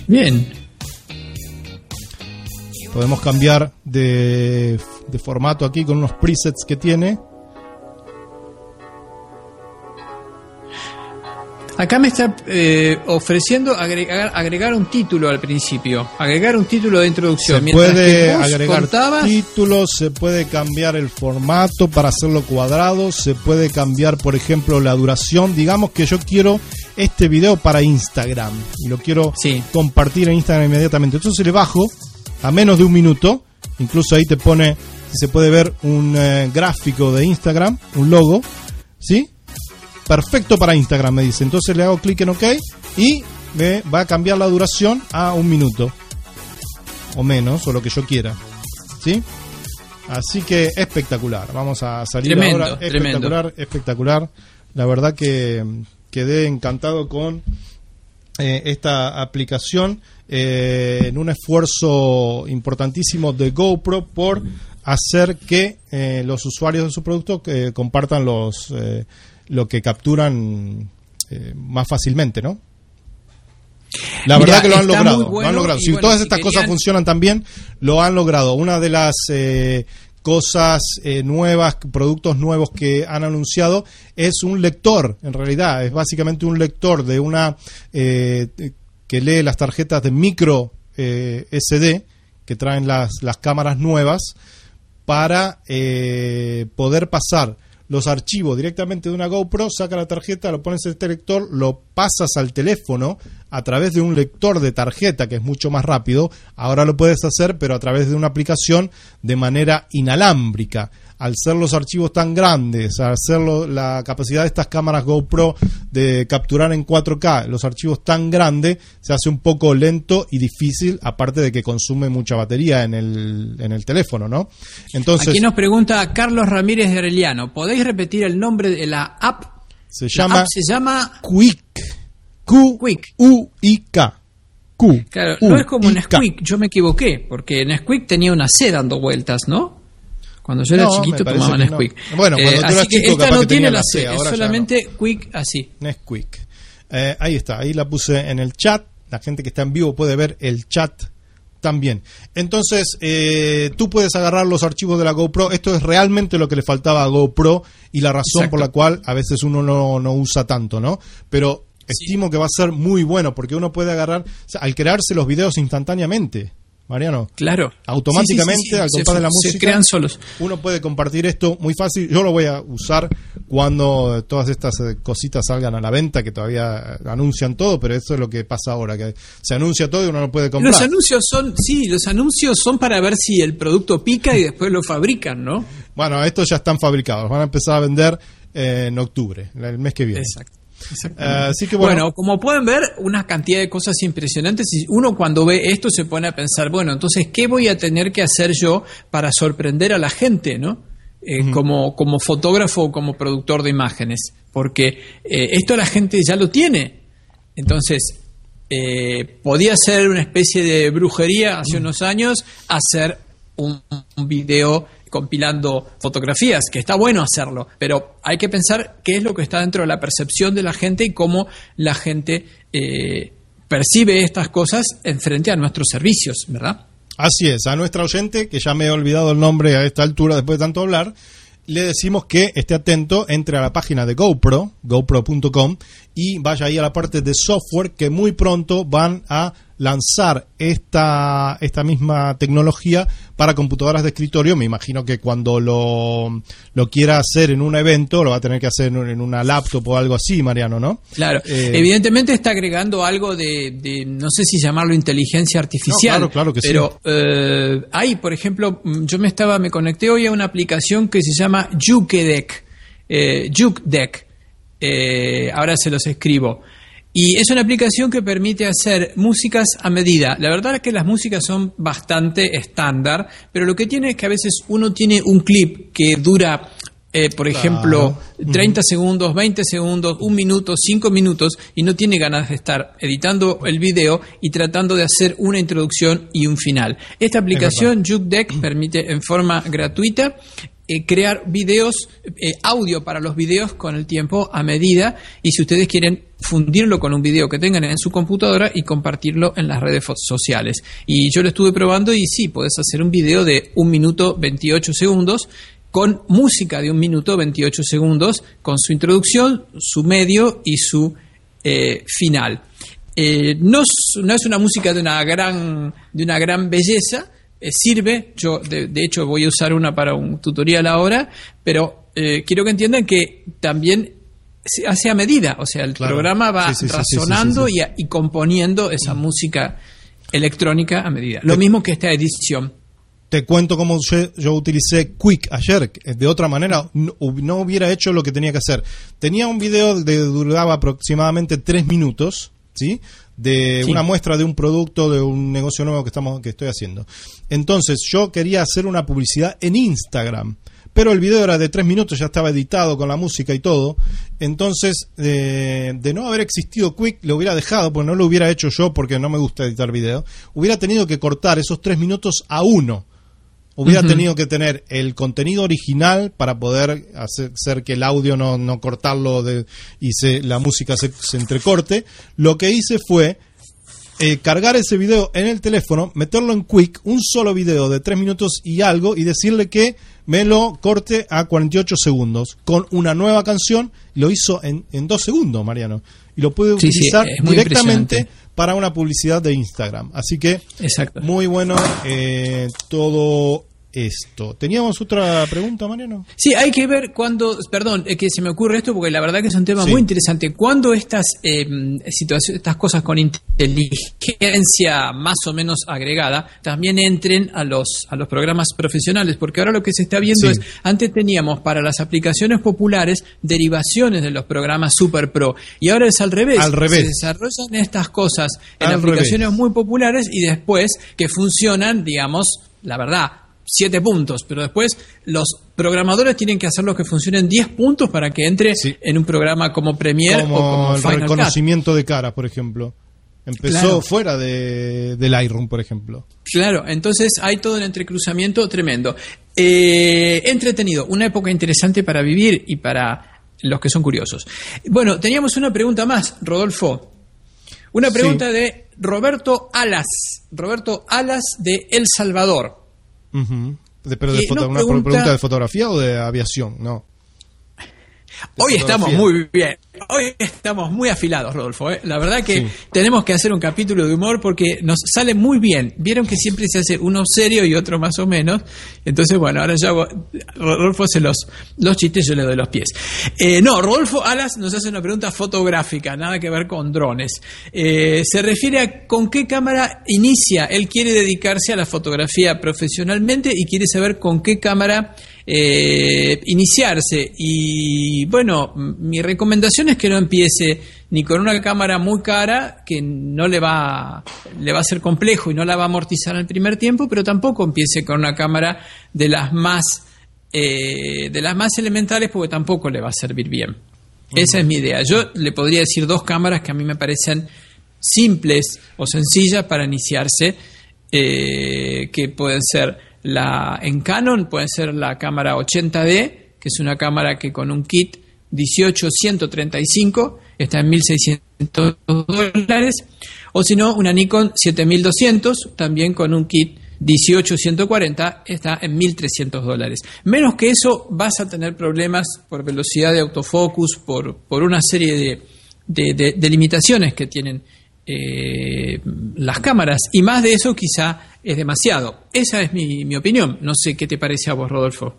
Bien. Podemos cambiar de, de formato aquí con unos presets que tiene. Acá me está eh, ofreciendo agregar, agregar, un título al principio, agregar un título de introducción. Se puede agregar títulos, se puede cambiar el formato para hacerlo cuadrado, se puede cambiar, por ejemplo, la duración. Digamos que yo quiero este video para Instagram y lo quiero compartir en Instagram inmediatamente. Entonces le bajo a menos de un minuto, incluso ahí te pone, si se puede ver, un eh, gráfico de Instagram, un logo, ¿sí? perfecto para Instagram, me dice. Entonces le hago clic en OK y me va a cambiar la duración a un minuto o menos, o lo que yo quiera. ¿Sí? Así que espectacular. Vamos a salir ahora. Espectacular, espectacular. La verdad que quedé encantado con eh, esta aplicación eh, en un esfuerzo importantísimo de GoPro por hacer que eh, los usuarios de su producto compartan los lo que capturan eh, más fácilmente, ¿no? La verdad que lo han logrado, lo han logrado. Si todas estas cosas funcionan también, lo han logrado. Una de las eh, cosas eh, nuevas, productos nuevos que han anunciado es un lector, en realidad, es básicamente un lector de una que lee las tarjetas de micro SD que traen las, las cámaras nuevas para poder pasar los archivos directamente de una GoPro, saca la tarjeta, lo pones en este lector, lo pasas al teléfono a través de un lector de tarjeta que es mucho más rápido. Ahora lo puedes hacer, pero a través de una aplicación de manera inalámbrica al ser los archivos tan grandes, al ser la capacidad de estas cámaras GoPro de capturar en 4K los archivos tan grandes, se hace un poco lento y difícil, aparte de que consume mucha batería en el, en el teléfono, ¿no? Entonces, Aquí nos pregunta Carlos Ramírez de Arellano, ¿podéis repetir el nombre de la app? Se llama, se llama Quick. Q Quick. U I K. Q. Claro, no es como Nesquik, yo me equivoqué, porque Nesquik tenía una C dando vueltas, ¿no? Cuando yo era chiquito tomaba Nesquik. Bueno, cuando tú eras chico, esta no tiene la C, es solamente Quick así. Nesquik. Eh, ahí está, ahí la puse en el chat. La gente que está en vivo puede ver el chat también. Entonces, eh, tú puedes agarrar los archivos de la GoPro. Esto es realmente lo que le faltaba a GoPro y la razón por la cual a veces uno no, no usa tanto, ¿no? Pero estimo que va a ser muy bueno porque uno puede agarrar, al crearse los videos instantáneamente. Mariano. Claro. Automáticamente, al compás de la música. Se crean solos. Uno puede compartir esto muy fácil. Yo lo voy a usar cuando todas estas eh, cositas salgan a la venta, que todavía anuncian todo, pero eso es lo que pasa ahora, que se anuncia todo y uno no puede comprar. Los anuncios son, sí, los anuncios son para ver si el producto pica y después lo fabrican, ¿no? Bueno, estos ya están fabricados. Van a empezar a vender eh, en octubre, el mes que viene. Exacto. Eh, así que bueno. como pueden ver, una cantidad de cosas impresionantes y uno cuando ve esto se pone a pensar, bueno, entonces, ¿qué voy a tener que hacer yo para sorprender a la gente, ¿no? Eh, como, como fotógrafo o como productor de imágenes, porque eh, esto la gente ya lo tiene. Entonces, podía ser una especie de brujería hace unos años hacer un, un video compilando fotografías, que está bueno hacerlo, pero hay que pensar qué es lo que está dentro de la percepción de la gente y cómo la gente eh, percibe estas cosas en frente a nuestros servicios, ¿verdad? Así es, a nuestra oyente, que ya me he olvidado el nombre a esta altura después de tanto hablar, le decimos que esté atento, entre a la página de GoPro, gopro.com, y vaya ahí a la parte de software que muy pronto van a lanzar esta, esta misma tecnología para computadoras de escritorio. Me imagino que cuando lo, lo quiera hacer en un evento, lo va a tener que hacer en, una laptop o algo así, Mariano, ¿no? Claro, eh, evidentemente está agregando algo de, no sé si llamarlo inteligencia artificial. claro, claro que pero, eh, hay, por ejemplo, mm, yo me estaba, me conecté hoy a una aplicación que se llama Jukedeck. Eh, Jukedeck. Eh, ahora se los escribo. Y es una aplicación que permite hacer músicas a medida. La verdad es que las músicas son bastante estándar, pero lo que tiene es que a veces uno tiene un clip que dura, eh, por ejemplo, 30 segundos, 20 segundos, un minuto, 5 minutos, y no tiene ganas de estar editando el video y tratando de hacer una introducción y un final. Esta aplicación, Juke permite en forma gratuita eh, crear videos, eh, audio para los videos con el tiempo a medida y si ustedes quieren fundirlo con un video que tengan en su computadora y compartirlo en las redes sociales. Y yo lo estuve probando y sí, puedes hacer un video de un minuto 28 segundos con música de un minuto 28 segundos, con su introducción, su medio y su eh, final. no, no, es una música de una gran, de una gran belleza, eh, sirve, yo de, hecho voy a usar una para un tutorial ahora, pero eh, quiero que entiendan que también se hace a medida, o sea, el programa va razonando y, componiendo esa música electrónica a medida. Lo mismo que esta edición. Te cuento cómo yo, utilicé Quick ayer. De otra manera, no, hubiera hecho lo que tenía que hacer. Tenía un video que duraba aproximadamente tres minutos, ¿sí? De una muestra de un producto, de un negocio nuevo que, estamos, que estoy haciendo. Entonces yo quería hacer una publicidad en Instagram, pero el video era de tres minutos, ya estaba editado con la música y todo. Entonces, eh, de no haber existido Quick, lo hubiera dejado, porque no lo hubiera hecho yo, porque no me gusta editar video. Hubiera tenido que cortar esos tres minutos a uno Hubiera tenido que tener el contenido original para poder hacer, que el audio no, no cortarlo de, y se, la música se, entrecorte. Lo que hice fue eh, cargar ese video en el teléfono, meterlo en Quick, un solo video de 3 minutos y algo, y decirle que me lo corte a 48 segundos con una nueva canción. Lo hizo en, en 2 segundos, Mariano. Y lo pude utilizar directamente para una publicidad de Instagram. Así que muy bueno eh, todo esto. ¿Teníamos otra pregunta, Mariano? Sí, hay que ver cuándo, perdón, es que se me ocurre esto porque la verdad que es un tema muy interesante. ¿Cuándo estas eh, situaciones, estas cosas con inteligencia más o menos agregada también entren a los, a los programas profesionales? Porque ahora lo que se está viendo es, antes teníamos para las aplicaciones populares derivaciones de los programas Super Pro y ahora es al revés. Al revés. Se desarrollan estas cosas en aplicaciones muy populares y después que funcionan, digamos, la verdad, siete puntos, pero después los programadores tienen que hacer lo que funcionen 10 puntos para que entre en un programa como Premiere como o como el reconocimiento de cara, por ejemplo. Empezó fuera de, del Lightroom, por ejemplo. Claro, entonces hay todo un entrecruzamiento tremendo. Eh, entretenido, una época interesante para vivir y para los que son curiosos. Bueno, teníamos una pregunta más, Rodolfo. Una pregunta de Roberto Alas. Roberto Alas de El Salvador pero de una pregunta de fotografía o de aviación, no. Hoy estamos muy bien. Hoy estamos muy afilados, Rodolfo. ¿eh? La verdad que tenemos que hacer un capítulo de humor porque nos sale muy bien. Vieron que siempre se hace uno serio y otro más o menos. Entonces, bueno, ahora ya Rodolfo hace los, los chistes, yo le doy los pies. Eh, no, Rodolfo Alas nos hace una pregunta fotográfica, nada que ver con drones. Eh, se refiere a con qué cámara inicia. Él quiere dedicarse a la fotografía profesionalmente y quiere saber con qué cámara iniciarse. Y bueno, mi recomendación es que no empiece ni con una cámara muy cara que no le va, le va a ser complejo y no la va a amortizar el primer tiempo, pero tampoco empiece con una cámara de las más, eh, de las más elementales porque tampoco le va a servir bien. Esa es mi idea. Yo le podría decir dos cámaras que a mí me parecen simples o sencillas para iniciarse, eh, que pueden ser la en Canon, puede ser la cámara 80D, que es una cámara que con un kit 18135 está en 1600 dólares, o si no, una Nikon 7200 también con un kit 18140 está en 1300 dólares. Menos que eso vas a tener problemas por velocidad de autofocus, por, por una serie de, de, limitaciones que tienen eh, las cámaras. Y más de eso quizá es demasiado. Esa es mi, mi opinión. No sé qué te parece a vos, Rodolfo.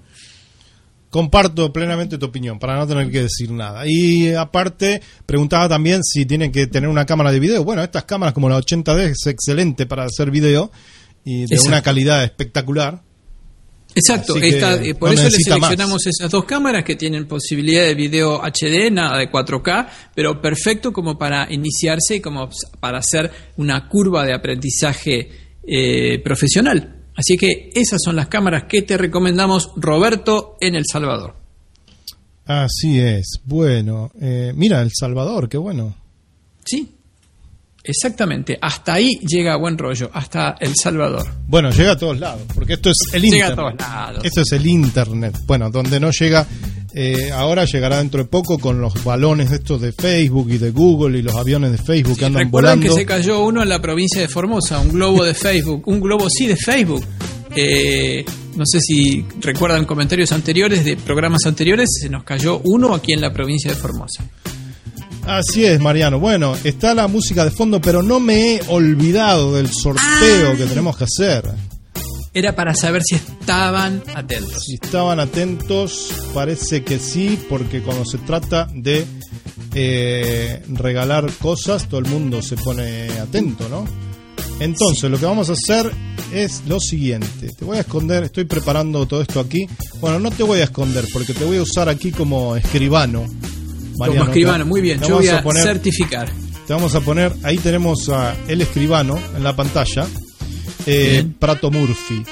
Comparto plenamente tu opinión, para no tener que decir nada. Y aparte, preguntaba también si tienen que tener una cámara de video. Bueno, estas cámaras como la 80D es excelente para hacer video y de una calidad espectacular. Exacto, eh, por eso le seleccionamos esas dos cámaras que tienen posibilidad de video HD, nada de 4K, pero perfecto como para iniciarse y como para hacer una curva de aprendizaje eh, profesional. Así que esas son las cámaras que te recomendamos, Roberto, en El Salvador. Así es, bueno, eh, mira, El Salvador, qué bueno. Sí, Exactamente, hasta ahí llega buen rollo, hasta El Salvador. Bueno, llega a todos lados, porque esto es el Internet. Llega a todos lados. Esto es el Internet. Bueno, donde no llega, eh, ahora llegará dentro de poco con los balones estos de Facebook y de Google y los aviones de Facebook que andan recuerdan volando. que se cayó uno en la provincia de Formosa, un globo de Facebook, un globo sí de Facebook. Eh, no sé si recuerdan comentarios anteriores de programas anteriores, se nos cayó uno aquí en la provincia de Formosa. Así es, Mariano. Bueno, está la música de fondo, pero no me he olvidado del sorteo que tenemos que hacer. Era para saber si estaban atentos. Si estaban atentos, parece que sí, porque cuando se trata de eh, regalar cosas, todo el mundo se pone atento, ¿no? Entonces, lo que vamos a hacer es lo siguiente. Te voy a esconder, estoy preparando todo esto aquí. Bueno, no te voy a esconder porque te voy a usar aquí como escribano como escribano, muy bien. Yo voy a, certificar. Te vamos a poner, ahí tenemos a el escribano en la pantalla, eh, Prato Murphy.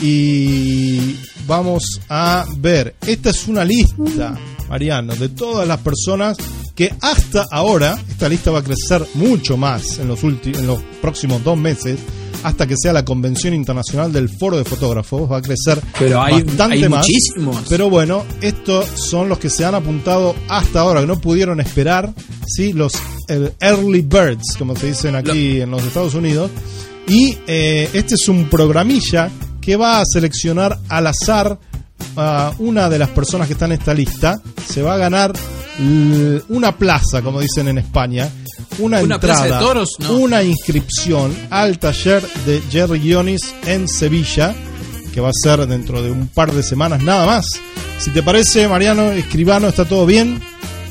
Y vamos a ver, esta es una lista, Mariano, de todas las personas que hasta ahora, esta lista va a crecer mucho más en los, en los próximos dos meses, hasta que sea la Convención Internacional del Foro de Fotógrafos. Va a crecer pero hay, bastante más. Muchísimos. Pero bueno, estos son los que se han apuntado hasta ahora, que no pudieron esperar, ¿sí? los Early Birds, como se dicen aquí en los Estados Unidos. Y eh, este es un programilla que va a seleccionar al azar a una de las personas que está en esta lista. Se va a ganar una plaza, como dicen en España, una, entrada, una inscripción al taller de Jerry Guionis en Sevilla, que va a ser dentro de un par de semanas nada más. Si te parece, Mariano Escribano, está todo bien.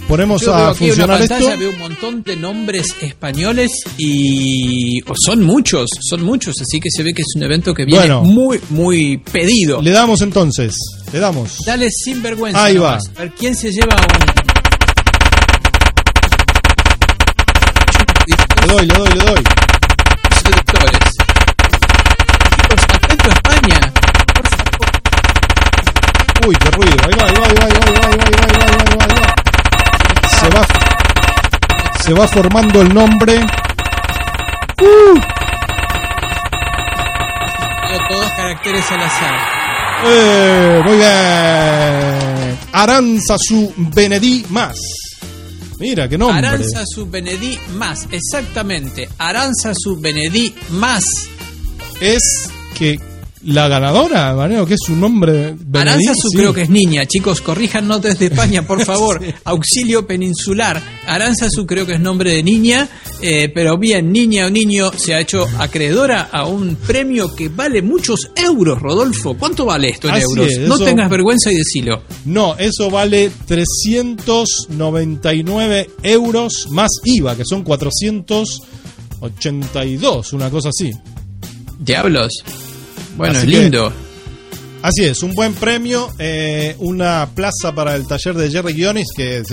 Ponemos a funcionar esto. Veo un montón de nombres españoles y son muchos, son muchos, así que se ve que es un evento que viene muy, muy pedido. Le damos entonces, le damos. Dale sin vergüenza. Ahí va. A ver quién se lleva un Le doy, le doy, le doy. Seductores. Chicos, atento a España. Por favor. Uy, qué ruido. Ahí va, ahí va, ahí va, ahí va, ahí va. Se va, se va formando el nombre. Todos caracteres al azar. Muy bien. Aranzazu Benedí más. Mira, qué nombre. Aranza Benedí más, exactamente. Aranza Benedí más. Es que la ganadora, Maneo, que es su nombre. Aranzazu creo que es niña, chicos, corríjanos desde España, por *laughs* favor. Auxilio peninsular. Aranzazu creo que es nombre de niña, eh, pero bien, niña o niño se ha hecho acreedora a un premio que vale muchos euros, Rodolfo. ¿Cuánto vale esto en euros? no tengas vergüenza y decilo. No, eso vale 399 euros más IVA, que son 482, una cosa así. Diablos. Bueno, es lindo. así es, un buen premio, eh, una plaza para el taller de Jerry Guionis, que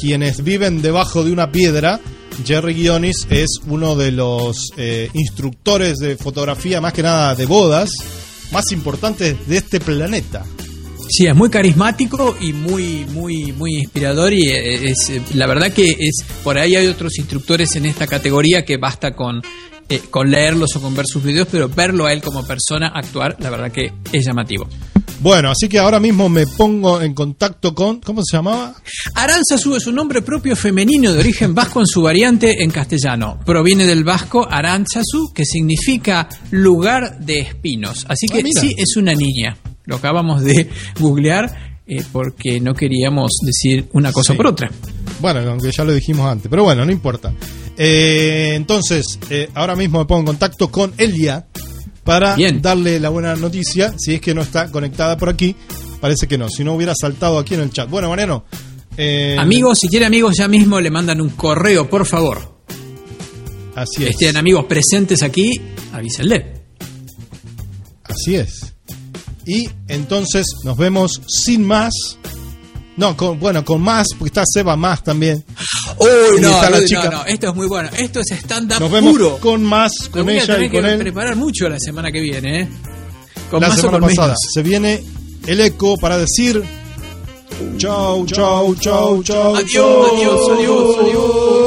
quienes viven debajo de una piedra, Jerry Guionis es uno de los eh, instructores de fotografía, más que nada de bodas, más importantes de este planeta. Sí, es muy carismático y muy, muy, muy inspirador y eh, es, la verdad que es por ahí hay otros instructores en esta categoría que basta con eh, con leerlos o con ver sus videos, pero verlo a él como persona actuar, la verdad que es llamativo. Bueno, así que ahora mismo me pongo en contacto con. ¿Cómo se llamaba? Aranzazu es un nombre propio femenino de origen vasco en su variante en castellano. Proviene del vasco Aranzazu, que significa lugar de espinos. Así que ah, sí, es una niña. Lo acabamos de googlear eh, porque no queríamos decir una cosa por otra. Bueno, aunque ya lo dijimos antes, pero bueno, no importa. Eh, entonces, eh, ahora mismo me pongo en contacto con Elia para darle la buena noticia. Si es que no está conectada por aquí, parece que no. Si no hubiera saltado aquí en el chat. Bueno, Mariano. Eh, amigos, si tiene amigos ya mismo, le mandan un correo, por favor. Así es. tienen amigos presentes aquí, avísenle. Así es. Y entonces nos vemos sin más. No, con, bueno, con más, porque está Seba más también. Uy, no, no, no, esto es muy bueno. Esto es stand-up Nos vemos puro. con más, con voy ella a y con que él. preparar mucho la semana que viene, ¿eh? Con la semana pasada. Se viene el eco para decir. Chau, chau, chau, chau. Adiós, adiós, adiós, adiós.